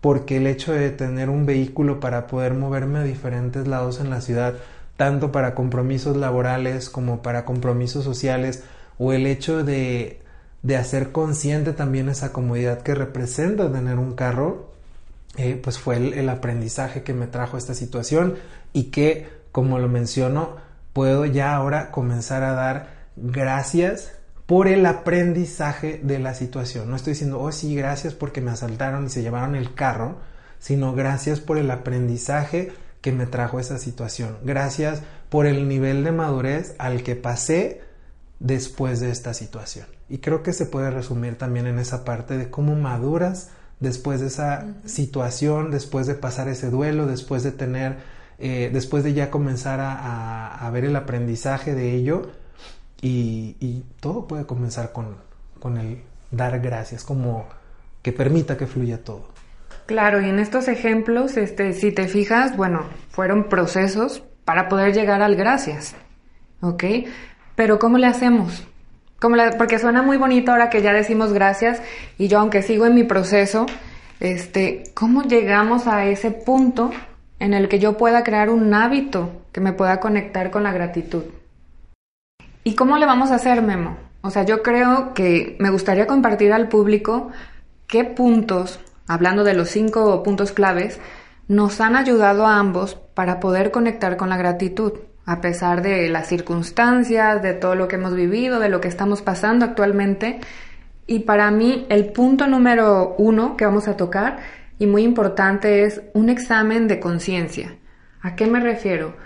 porque el hecho de tener un vehículo para poder moverme a diferentes lados en la ciudad, tanto para compromisos laborales como para compromisos sociales, o el hecho de de hacer consciente también esa comodidad que representa tener un carro, eh, pues fue el, aprendizaje que me trajo esta situación y que, como lo menciono, puedo ya ahora comenzar a dar gracias por el aprendizaje de la situación. No estoy diciendo, oh sí, gracias porque me asaltaron y se llevaron el carro, sino gracias por el aprendizaje que me trajo esa situación. Gracias por el nivel de madurez al que pasé después de esta situación. Y creo que se puede resumir también en esa parte de cómo maduras después de esa situación, después de pasar ese duelo, después de tener, eh, después de ya comenzar a, ver el aprendizaje de ello. Y, todo puede comenzar con, con el dar gracias, como que permita que fluya todo. Claro, y en estos ejemplos, este, si te fijas, bueno, fueron procesos para poder llegar al gracias, ¿ok? Pero ¿cómo le hacemos? porque suena muy bonito ahora que ya decimos gracias y yo aunque sigo en mi proceso, este, ¿cómo llegamos a ese punto en el que yo pueda crear un hábito que me pueda conectar con la gratitud? ¿Y cómo le vamos a hacer, Memo? O sea, yo creo que me gustaría compartir al público qué puntos, hablando de los cinco puntos claves, nos han ayudado a ambos para poder conectar con la gratitud a pesar de las circunstancias, de todo lo que hemos vivido, de lo que estamos pasando actualmente. Y para mí el punto número uno que vamos a tocar y muy importante es un examen de conciencia. ¿A qué me refiero?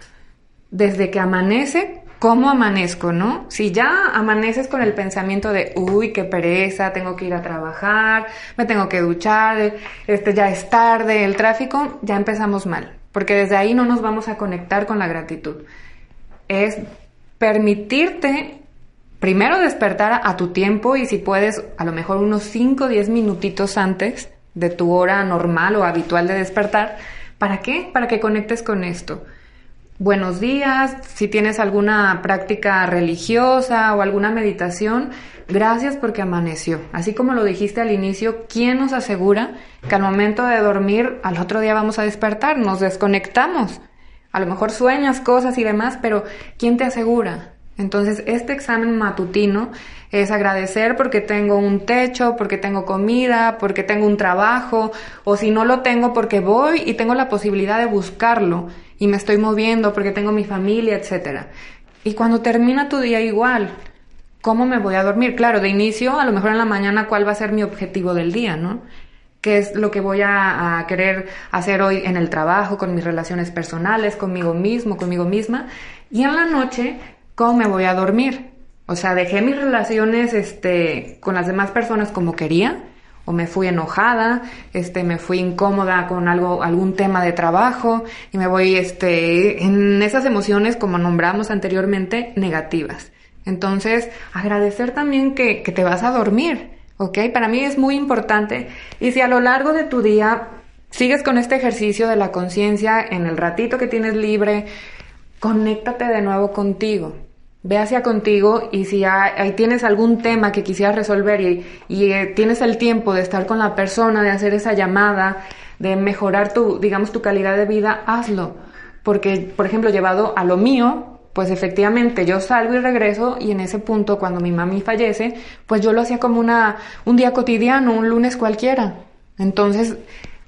Desde que amanece, ¿cómo amanezco, no? Si ya amaneces con el pensamiento de, uy, qué pereza, tengo que ir a trabajar, me tengo que duchar, este, ya es tarde, el tráfico, ya empezamos mal, porque desde ahí no nos vamos a conectar con la gratitud es permitirte primero despertar a tu tiempo y si puedes a lo mejor unos 5 o 10 minutitos antes de tu hora normal o habitual de despertar. ¿Para qué? Para que conectes con esto. Buenos días, si tienes alguna práctica religiosa o alguna meditación, gracias porque amaneció. Así como lo dijiste al inicio, ¿quién nos asegura que al momento de dormir al otro día vamos a despertar? Nos desconectamos. A lo mejor sueñas cosas y demás, pero ¿quién te asegura? Entonces, este examen matutino es agradecer porque tengo un techo, porque tengo comida, porque tengo un trabajo, o si no lo tengo porque voy y tengo la posibilidad de buscarlo y me estoy moviendo porque tengo mi familia, etc. Y cuando termina tu día igual, ¿cómo me voy a dormir? Claro, de inicio, a lo mejor en la mañana, ¿cuál va a ser mi objetivo del día, no? Qué es lo que voy a, querer hacer hoy en el trabajo, con mis relaciones personales, conmigo mismo, conmigo misma. Y en la noche, ¿cómo me voy a dormir? O sea, dejé mis relaciones este, con las demás personas como quería, o me fui enojada, este, me fui incómoda con algo, algún tema de trabajo, y me voy este, en esas emociones, como nombramos anteriormente, negativas. Entonces, agradecer también que, que te vas a dormir ¿ok? Para mí es muy importante. Y si a lo largo de tu día sigues con este ejercicio de la conciencia en el ratito que tienes libre, conéctate de nuevo contigo. Ve hacia contigo y si ahí tienes algún tema que quisieras resolver y, eh, tienes el tiempo de estar con la persona, de hacer esa llamada, de mejorar tu, digamos, tu calidad de vida, hazlo. Porque, por ejemplo, llevado a lo mío, pues efectivamente yo salgo y regreso y en ese punto cuando mi mami fallece, pues yo lo hacía como una, un día cotidiano, un lunes cualquiera. Entonces,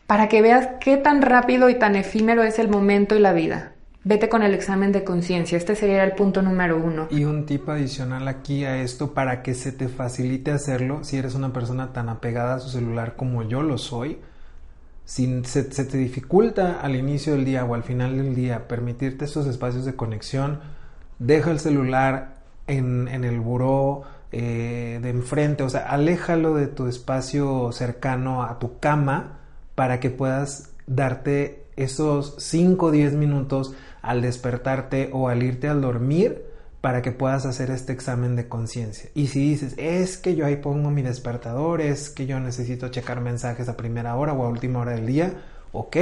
para que veas qué tan rápido y tan efímero es el momento y la vida. vete con el examen de conciencia. Este sería el punto número uno. Y un tip adicional aquí a esto para que se te facilite hacerlo, si eres una persona tan apegada a su celular como yo lo soy, si se, te dificulta al inicio del día o al final del día permitirte estos espacios de conexión, deja el celular en, el buró eh, de enfrente, o sea, aléjalo de tu espacio cercano a tu cama para que puedas darte esos 5 o 10 minutos al despertarte o al irte al dormir para que puedas hacer este examen de conciencia. Y si dices, es que yo ahí pongo mi despertador, es que yo necesito checar mensajes a primera hora o a última hora del día, ok,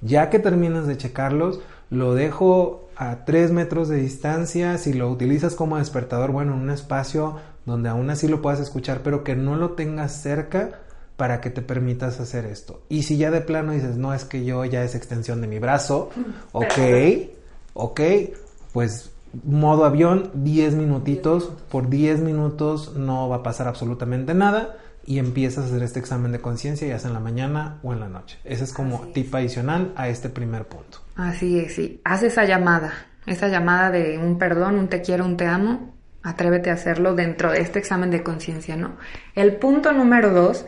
ya que terminas de checarlos, lo dejo a 3 metros de distancia, si lo utilizas como despertador, bueno, en un espacio donde aún así lo puedas escuchar, pero que no lo tengas cerca para que te permitas hacer esto. Y si ya de plano dices, no, es que yo ya es extensión de mi brazo, ok, ok, pues modo avión, 10 minutitos, por 10 minutos no va a pasar absolutamente nada y empiezas a hacer este examen de conciencia ya sea en la mañana o en la noche. Ese es como tip adicional a este primer punto. Así es, sí. Haz esa llamada, esa llamada de un perdón, un te quiero, un te amo. Atrévete a hacerlo dentro de este examen de conciencia, ¿no? El punto número dos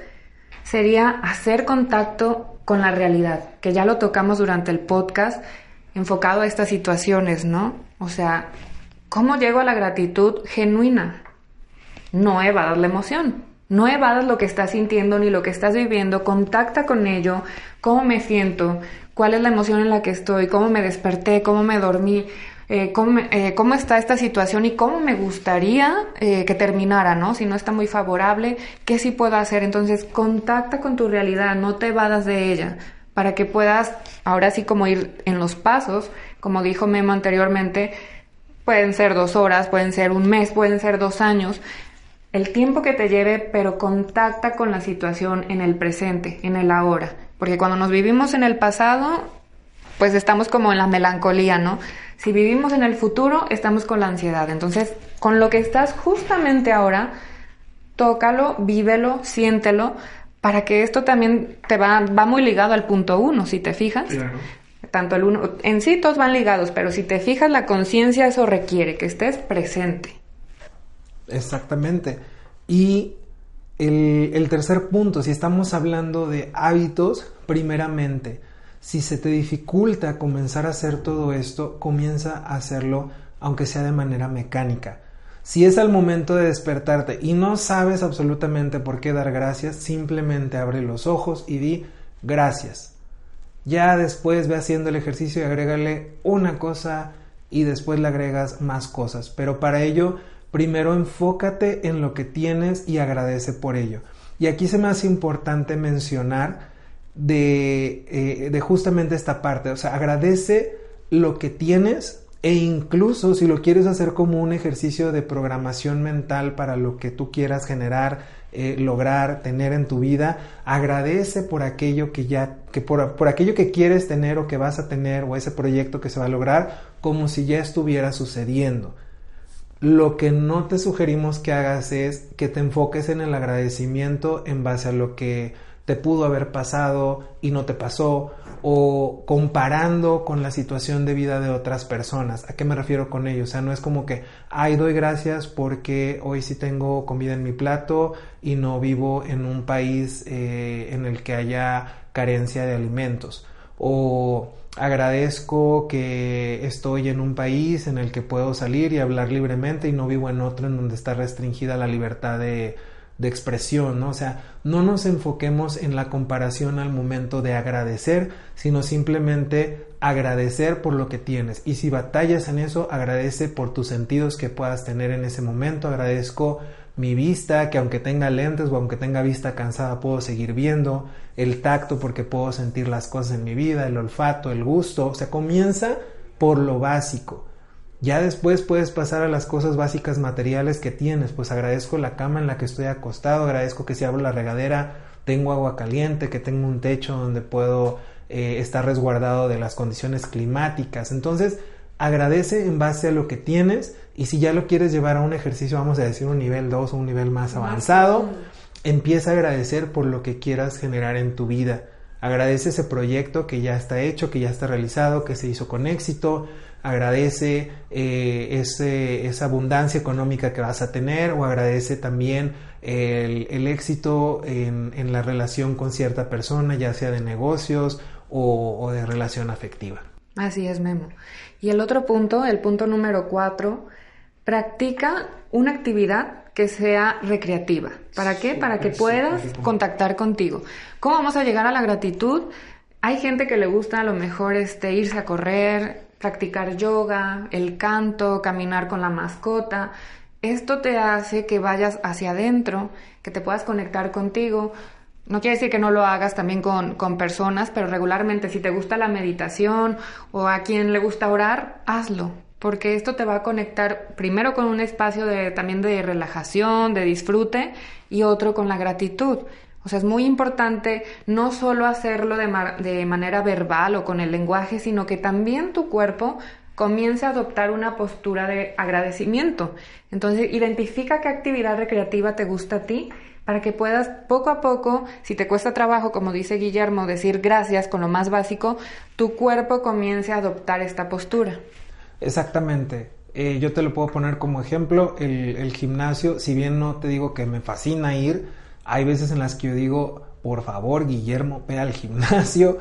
sería hacer contacto con la realidad, que ya lo tocamos durante el podcast enfocado a estas situaciones, ¿no? O sea, ¿cómo llego a la gratitud genuina? No evadas la emoción, no evadas lo que estás sintiendo ni lo que estás viviendo, contacta con ello, cómo me siento, cuál es la emoción en la que estoy, cómo me desperté, cómo me dormí, eh, eh, cómo, está esta situación y cómo me gustaría eh, que terminara, ¿no? Si no está muy favorable, ¿qué sí puedo hacer? Entonces, contacta con tu realidad, no te evadas de ella, para que puedas, ahora sí como ir en los pasos, como dijo Memo anteriormente, pueden ser dos horas, pueden ser un mes, pueden ser dos años, el tiempo que te lleve, pero contacta con la situación en el presente, en el ahora. Porque cuando nos vivimos en el pasado, pues estamos como en la melancolía, ¿no? Si vivimos en el futuro, estamos con la ansiedad. Entonces, con lo que estás justamente ahora, tócalo, vívelo, siéntelo, para que esto también te va, va muy ligado al punto uno, si te fijas. Claro. Tanto el uno, en sí todos van ligados, pero si te fijas, la conciencia eso requiere, que estés presente. Exactamente. Y el, el tercer punto, si estamos hablando de hábitos, primeramente, si se te dificulta comenzar a hacer todo esto, comienza a hacerlo aunque sea de manera mecánica. Si es al momento de despertarte y no sabes absolutamente por qué dar gracias, simplemente abre los ojos y di gracias. Ya después ve haciendo el ejercicio y agrégale una cosa y después le agregas más cosas. Pero para ello, primero enfócate en lo que tienes y agradece por ello. Y aquí se me hace importante mencionar eh, de, justamente esta parte. O sea, agradece lo que tienes e incluso si lo quieres hacer como un ejercicio de programación mental para lo que tú quieras generar, eh, lograr, tener en tu vida, agradece por aquello que ya, que por, por, aquello que quieres tener o que vas a tener o ese proyecto que se va a lograr como si ya estuviera sucediendo. Lo que no te sugerimos que hagas es que te enfoques en el agradecimiento en base a lo que te pudo haber pasado y no te pasó, o comparando con la situación de vida de otras personas. ¿A qué me refiero con ello? O sea, no es como que, ay, doy gracias porque hoy sí tengo comida en mi plato y no vivo en un país eh, en el que haya carencia de alimentos. O agradezco que estoy en un país en el que puedo salir y hablar libremente y no vivo en otro en donde está restringida la libertad de, de expresión. O sea, no nos enfoquemos en la comparación al momento de agradecer, sino simplemente agradecer por lo que tienes. Y si batallas en eso, agradece por tus sentidos que puedas tener en ese momento. Agradezco mi vista, que aunque tenga lentes o aunque tenga vista cansada, puedo seguir viendo. El tacto, porque puedo sentir las cosas en mi vida. El olfato, el gusto. O sea, comienza por lo básico. Ya después puedes pasar a las cosas básicas materiales que tienes, pues agradezco la cama en la que estoy acostado, agradezco que si abro la regadera tengo agua caliente, que tengo un techo donde puedo eh, estar resguardado de las condiciones climáticas. Entonces, agradece en base a lo que tienes y si ya lo quieres llevar a un ejercicio, vamos a decir un nivel 2 o un nivel más avanzado, empieza a agradecer por lo que quieras generar en tu vida Agradece ese proyecto que ya está hecho, que ya está realizado, que se hizo con éxito. Agradece eh, ese, esa abundancia económica que vas a tener o agradece también el, éxito en, la relación con cierta persona, ya sea de negocios o, o de relación afectiva. Así es, Memo. Y el otro punto, el punto número cuatro, practica una actividad que sea recreativa. ¿Para qué? Para que puedas contactar contigo. ¿Cómo vamos a llegar a la gratitud? Hay gente que le gusta a lo mejor este, irse a correr, practicar yoga, el canto, caminar con la mascota. Esto te hace que vayas hacia adentro, que te puedas conectar contigo. No quiere decir que no lo hagas también con, con, personas, pero regularmente si te gusta la meditación o a quien le gusta orar, hazlo, porque esto te va a conectar primero con un espacio de, también de relajación, de disfrute y otro con la gratitud. O sea, es muy importante no solo hacerlo de, de manera verbal o con el lenguaje, sino que también tu cuerpo comience a adoptar una postura de agradecimiento. Entonces, identifica qué actividad recreativa te gusta a ti para que puedas poco a poco, si te cuesta trabajo, como dice Guillermo, decir gracias con lo más básico, tu cuerpo comience a adoptar esta postura. Exactamente. Eh, yo te lo puedo poner como ejemplo, el, el gimnasio, si bien no te digo que me fascina ir, hay veces en las que yo digo, por favor, Guillermo, ve al gimnasio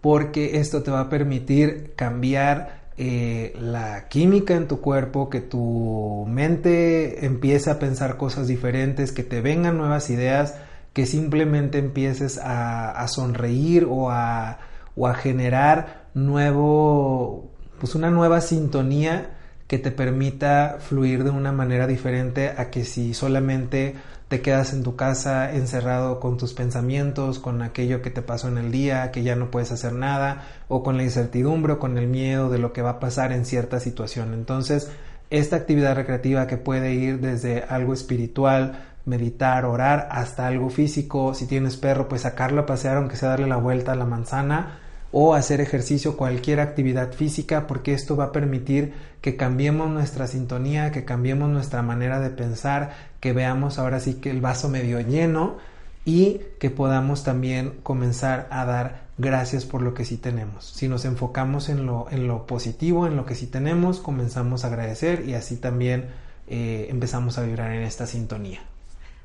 porque esto te va a permitir cambiar eh, la química en tu cuerpo, que tu mente empiece a pensar cosas diferentes, que te vengan nuevas ideas, que simplemente empieces a, sonreír o a, o a generar nuevo, pues una nueva sintonía que te permita fluir de una manera diferente a que si solamente te quedas en tu casa encerrado con tus pensamientos, con aquello que te pasó en el día, que ya no puedes hacer nada, o con la incertidumbre o con el miedo de lo que va a pasar en cierta situación. Entonces, esta actividad recreativa que puede ir desde algo espiritual, meditar, orar, hasta algo físico, si tienes perro, pues sacarlo a pasear, aunque sea darle la vuelta a la manzana, o hacer ejercicio, cualquier actividad física, porque esto va a permitir que cambiemos nuestra sintonía, que cambiemos nuestra manera de pensar, que veamos ahora sí que el vaso medio lleno y que podamos también comenzar a dar gracias por lo que sí tenemos. Si nos enfocamos en lo, en lo positivo, en lo que sí tenemos, comenzamos a agradecer y así también eh, empezamos a vibrar en esta sintonía.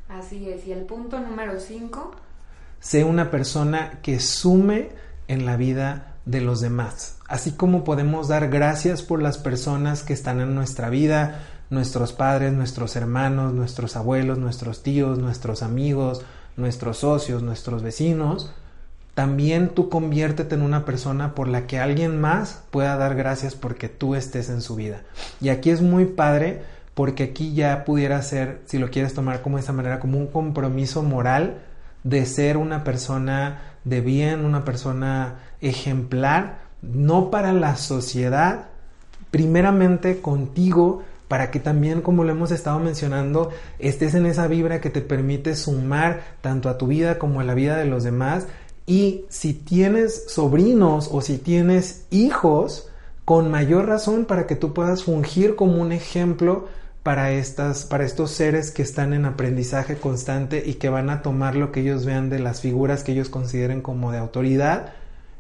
Así es. Y el punto número 5. Sé una persona que sume en la vida de los demás. Así como podemos dar gracias por las personas que están en nuestra vida, nuestros padres, nuestros hermanos, nuestros abuelos, nuestros tíos, nuestros amigos, nuestros socios, nuestros vecinos, también tú conviértete en una persona por la que alguien más pueda dar gracias porque tú estés en su vida. Y aquí es muy padre porque aquí ya pudiera ser, si lo quieres tomar como de esa manera, como un compromiso moral de ser una persona de bien, una persona ejemplar, no para la sociedad, primeramente contigo, para que también, como lo hemos estado mencionando, estés en esa vibra que te permite sumar tanto a tu vida como a la vida de los demás. Y si tienes sobrinos o si tienes hijos, con mayor razón para que tú puedas fungir como un ejemplo para, estas, para estos seres que están en aprendizaje constante y que van a tomar lo que ellos vean de las figuras que ellos consideren como de autoridad,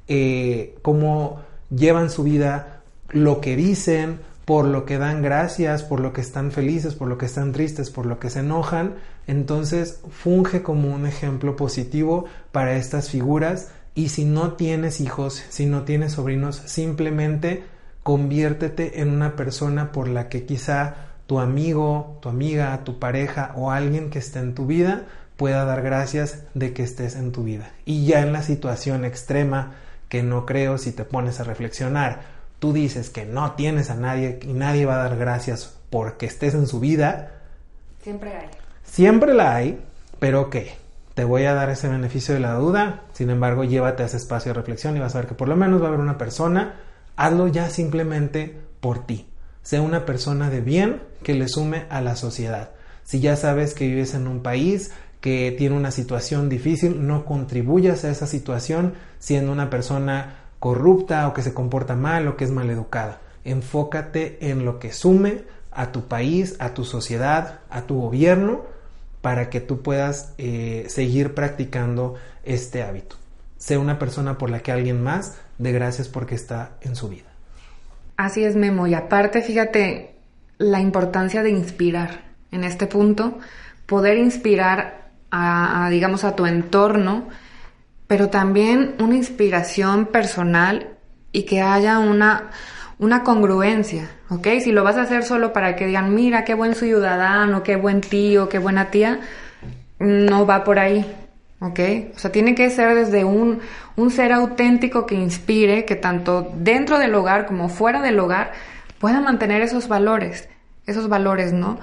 eh, cómo llevan su vida, lo que dicen, por lo que dan gracias, por lo que están felices, por lo que están tristes, por lo que se enojan, entonces funge como un ejemplo positivo para estas figuras y si no tienes hijos, si no tienes sobrinos, simplemente conviértete en una persona por la que quizá tu amigo, tu amiga, tu pareja o alguien que esté en tu vida pueda dar gracias de que estés en tu vida. Y ya en la situación extrema, que no creo si te pones a reflexionar, tú dices que no tienes a nadie y nadie va a dar gracias porque estés en su vida. Siempre hay. Siempre la hay, pero ¿qué? Te voy a dar ese beneficio de la duda, sin embargo, llévate a ese espacio de reflexión y vas a ver que por lo menos va a haber una persona, hazlo ya simplemente por ti sea una persona de bien que le sume a la sociedad. Si ya sabes que vives en un país que tiene una situación difícil, no contribuyas a esa situación siendo una persona corrupta o que se comporta mal o que es maleducada. Enfócate en lo que sume a tu país, a tu sociedad, a tu gobierno, para que tú puedas eh, seguir practicando este hábito. sea una persona por la que alguien más dé gracias porque está en su vida. Así es, Memo. Y aparte, fíjate la importancia de inspirar en este punto, poder inspirar a, digamos, a tu entorno, pero también una inspiración personal y que haya una, una congruencia, ¿ok? Si lo vas a hacer solo para que digan, mira, qué buen ciudadano, qué buen tío, qué buena tía, no va por ahí, ¿ok? O sea, tiene que ser desde un, un ser auténtico que inspire, que tanto dentro del hogar como fuera del hogar pueda mantener esos valores, esos valores, ¿no?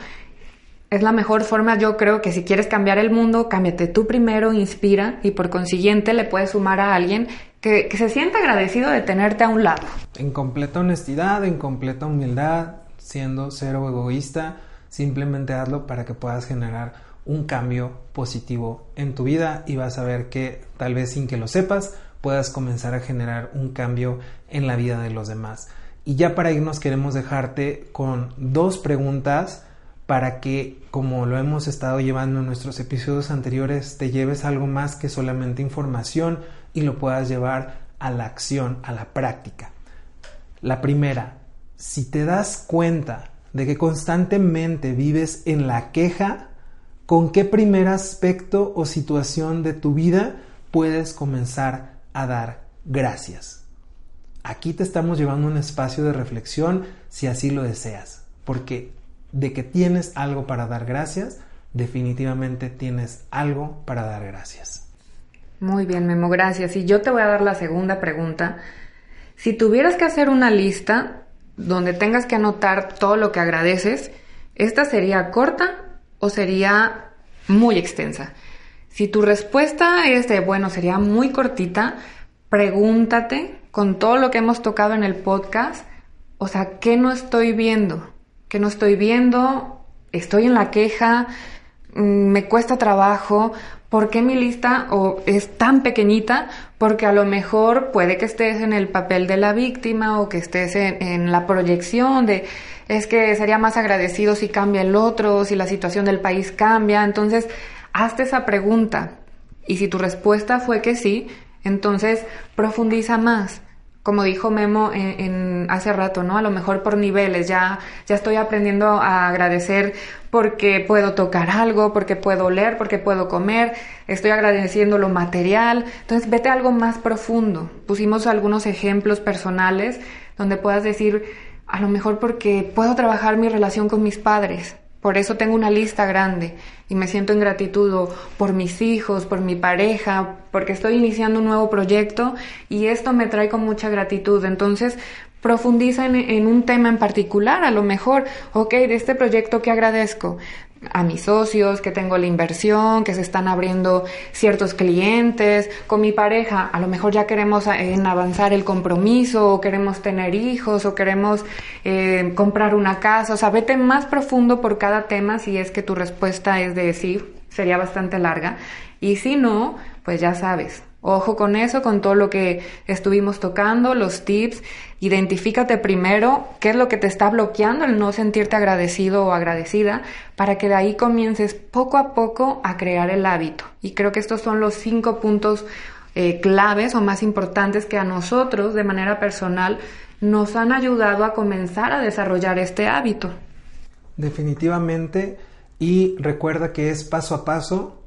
Es la mejor forma, yo creo que si quieres cambiar el mundo, cámbiate tú primero, inspira y por consiguiente le puedes sumar a alguien que, se sienta agradecido de tenerte a un lado. En completa honestidad, en completa humildad, siendo cero egoísta, simplemente hazlo para que puedas generar un cambio positivo en tu vida y vas a ver que tal vez sin que lo sepas puedas comenzar a generar un cambio en la vida de los demás. Y ya para irnos queremos dejarte con dos preguntas para que, como lo hemos estado llevando en nuestros episodios anteriores, te lleves algo más que solamente información y lo puedas llevar a la acción, a la práctica. La primera, si te das cuenta de que constantemente vives en la queja, ¿con qué primer aspecto o situación de tu vida puedes comenzar a dar gracias? Aquí te estamos llevando un espacio de reflexión si así lo deseas, porque de que tienes algo para dar gracias, definitivamente tienes algo para dar gracias. Muy bien, Memo, gracias. Y yo te voy a dar la segunda pregunta. Si tuvieras que hacer una lista donde tengas que anotar todo lo que agradeces, ¿esta sería corta o sería muy extensa? Si tu respuesta es de, bueno, sería muy cortita, pregúntate con todo lo que hemos tocado en el podcast, o sea, ¿qué no estoy viendo? que no estoy viendo, estoy en la queja, mm, me cuesta trabajo, ¿por qué mi lista o es tan pequeñita? Porque a lo mejor puede que estés en el papel de la víctima o que estés en, en, la proyección de es que sería más agradecido si cambia el otro, si la situación del país cambia. Entonces, hazte esa pregunta. Y si tu respuesta fue que sí, entonces profundiza más como dijo Memo en, hace rato, ¿no? A lo mejor por niveles, ya, ya estoy aprendiendo a agradecer porque puedo tocar algo, porque puedo oler, porque puedo comer, estoy agradeciendo lo material, entonces vete a algo más profundo. Pusimos algunos ejemplos personales donde puedas decir, a lo mejor porque puedo trabajar mi relación con mis padres, por eso tengo una lista grande y me siento en gratitud por mis hijos, por mi pareja, porque estoy iniciando un nuevo proyecto y esto me trae con mucha gratitud. Entonces, profundiza en, un tema en particular, a lo mejor, ok, de este proyecto que agradezco, a mis socios, que tengo la inversión, que se están abriendo ciertos clientes, con mi pareja, a lo mejor ya queremos eh, avanzar el compromiso, o queremos tener hijos, o queremos eh, comprar una casa, o sea, vete más profundo por cada tema si es que tu respuesta es de sí, sería bastante larga, y si no, pues ya sabes, Ojo con eso, con todo lo que estuvimos tocando, los tips. Identifícate primero qué es lo que te está bloqueando el no sentirte agradecido o agradecida para que de ahí comiences poco a poco a crear el hábito. Y creo que estos son los cinco puntos eh, claves o más importantes que a nosotros de manera personal nos han ayudado a comenzar a desarrollar este hábito. Definitivamente. Y recuerda que es paso a paso,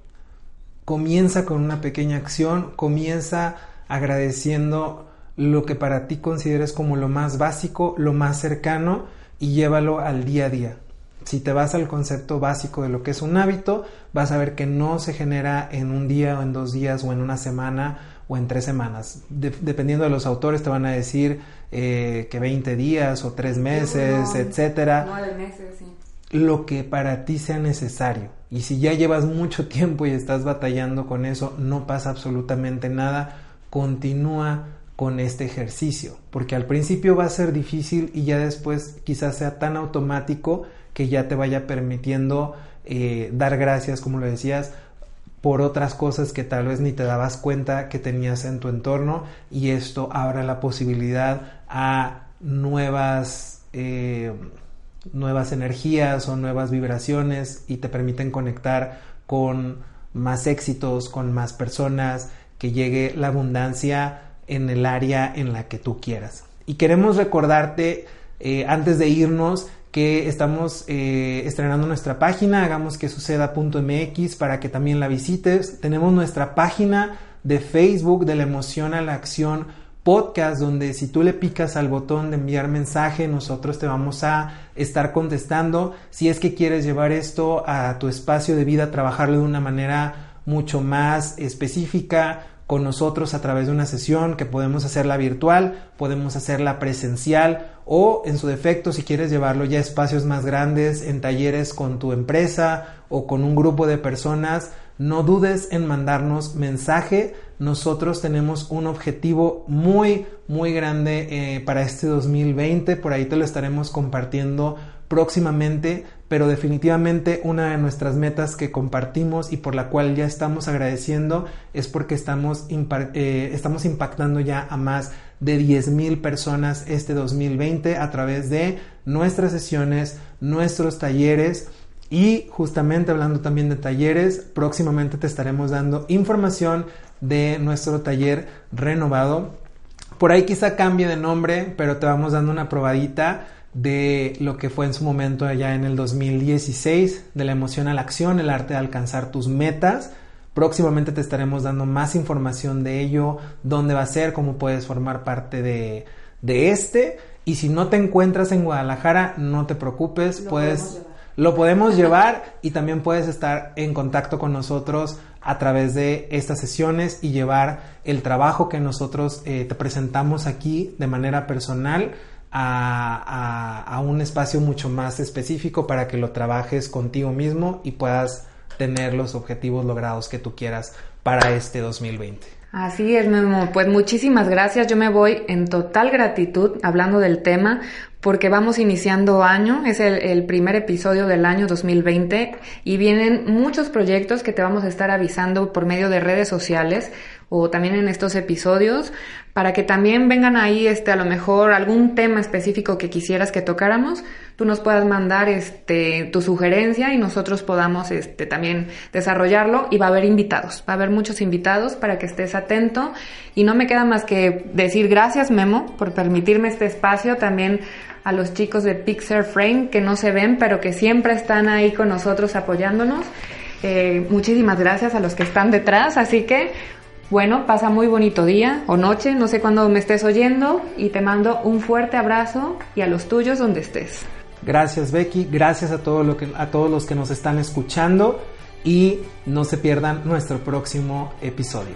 Comienza con una pequeña acción, comienza agradeciendo lo que para ti consideres como lo más básico, lo más cercano y llévalo al día a día. Si te vas al concepto básico de lo que es un hábito, vas a ver que no se genera en un día o en dos días o en una semana o en tres semanas. dependiendo de los autores te van a decir eh, que 20 días o tres meses, etcétera. meses, sí lo que para ti sea necesario. Y si ya llevas mucho tiempo y estás batallando con eso, no pasa absolutamente nada. Continúa con este ejercicio, porque al principio va a ser difícil y ya después quizás sea tan automático que ya te vaya permitiendo eh, dar gracias, como lo decías, por otras cosas que tal vez ni te dabas cuenta que tenías en tu entorno y esto abre la posibilidad a nuevas eh, nuevas energías o nuevas vibraciones y te permiten conectar con más éxitos, con más personas que llegue la abundancia en el área en la que tú quieras. Y queremos recordarte, eh, antes de irnos, que estamos eh, estrenando nuestra página, hagamos que suceda.mx para que también la visites. Tenemos nuestra página de Facebook de la emoción a la acción podcast donde si tú le picas al botón de enviar mensaje, nosotros te vamos a estar contestando. Si es que quieres llevar esto a tu espacio de vida, trabajarlo de una manera mucho más específica con nosotros a través de una sesión que podemos hacerla virtual, podemos hacerla presencial o en su defecto si quieres llevarlo ya a espacios más grandes, en talleres con tu empresa o con un grupo de personas, no dudes en mandarnos mensaje. Nosotros tenemos un objetivo muy, muy grande eh, para este 2020. Por ahí te lo estaremos compartiendo próximamente, pero definitivamente una de nuestras metas que compartimos y por la cual ya estamos agradeciendo es porque estamos, eh, estamos impactando ya a más de 10 mil personas este 2020 a través de nuestras sesiones, nuestros talleres y justamente hablando también de talleres, próximamente te estaremos dando información de nuestro taller renovado. Por ahí quizá cambie de nombre, pero te vamos dando una probadita de lo que fue en su momento allá en el 2016, de la emoción a la acción, el arte de alcanzar tus metas. Próximamente te estaremos dando más información de ello, dónde va a ser, cómo puedes formar parte de, de este. Y si no te encuentras en Guadalajara, no te preocupes, puedes lo podemos llevar y también puedes estar en contacto con nosotros a través de estas sesiones y llevar el trabajo que nosotros eh, te presentamos aquí de manera personal a, a, un espacio mucho más específico para que lo trabajes contigo mismo y puedas tener los objetivos logrados que tú quieras para este 2020. Así es, Memo. Pues muchísimas gracias. Yo me voy en total gratitud hablando del tema porque vamos iniciando año, es el, primer episodio del año 2020 y vienen muchos proyectos que te vamos a estar avisando por medio de redes sociales o también en estos episodios para que también vengan ahí este a lo mejor algún tema específico que quisieras que tocáramos, tú nos puedas mandar este tu sugerencia y nosotros podamos este también desarrollarlo y va a haber invitados, va a haber muchos invitados para que estés atento y no me queda más que decir gracias Memo por permitirme este espacio también a los chicos de Pixar Frame que no se ven, pero que siempre están ahí con nosotros apoyándonos. Eh, muchísimas gracias a los que están detrás, así que bueno, pasa muy bonito día o noche, no sé cuándo me estés oyendo y te mando un fuerte abrazo y a los tuyos donde estés. Gracias Becky, gracias a, que, a todos los que nos están escuchando y no se pierdan nuestro próximo episodio.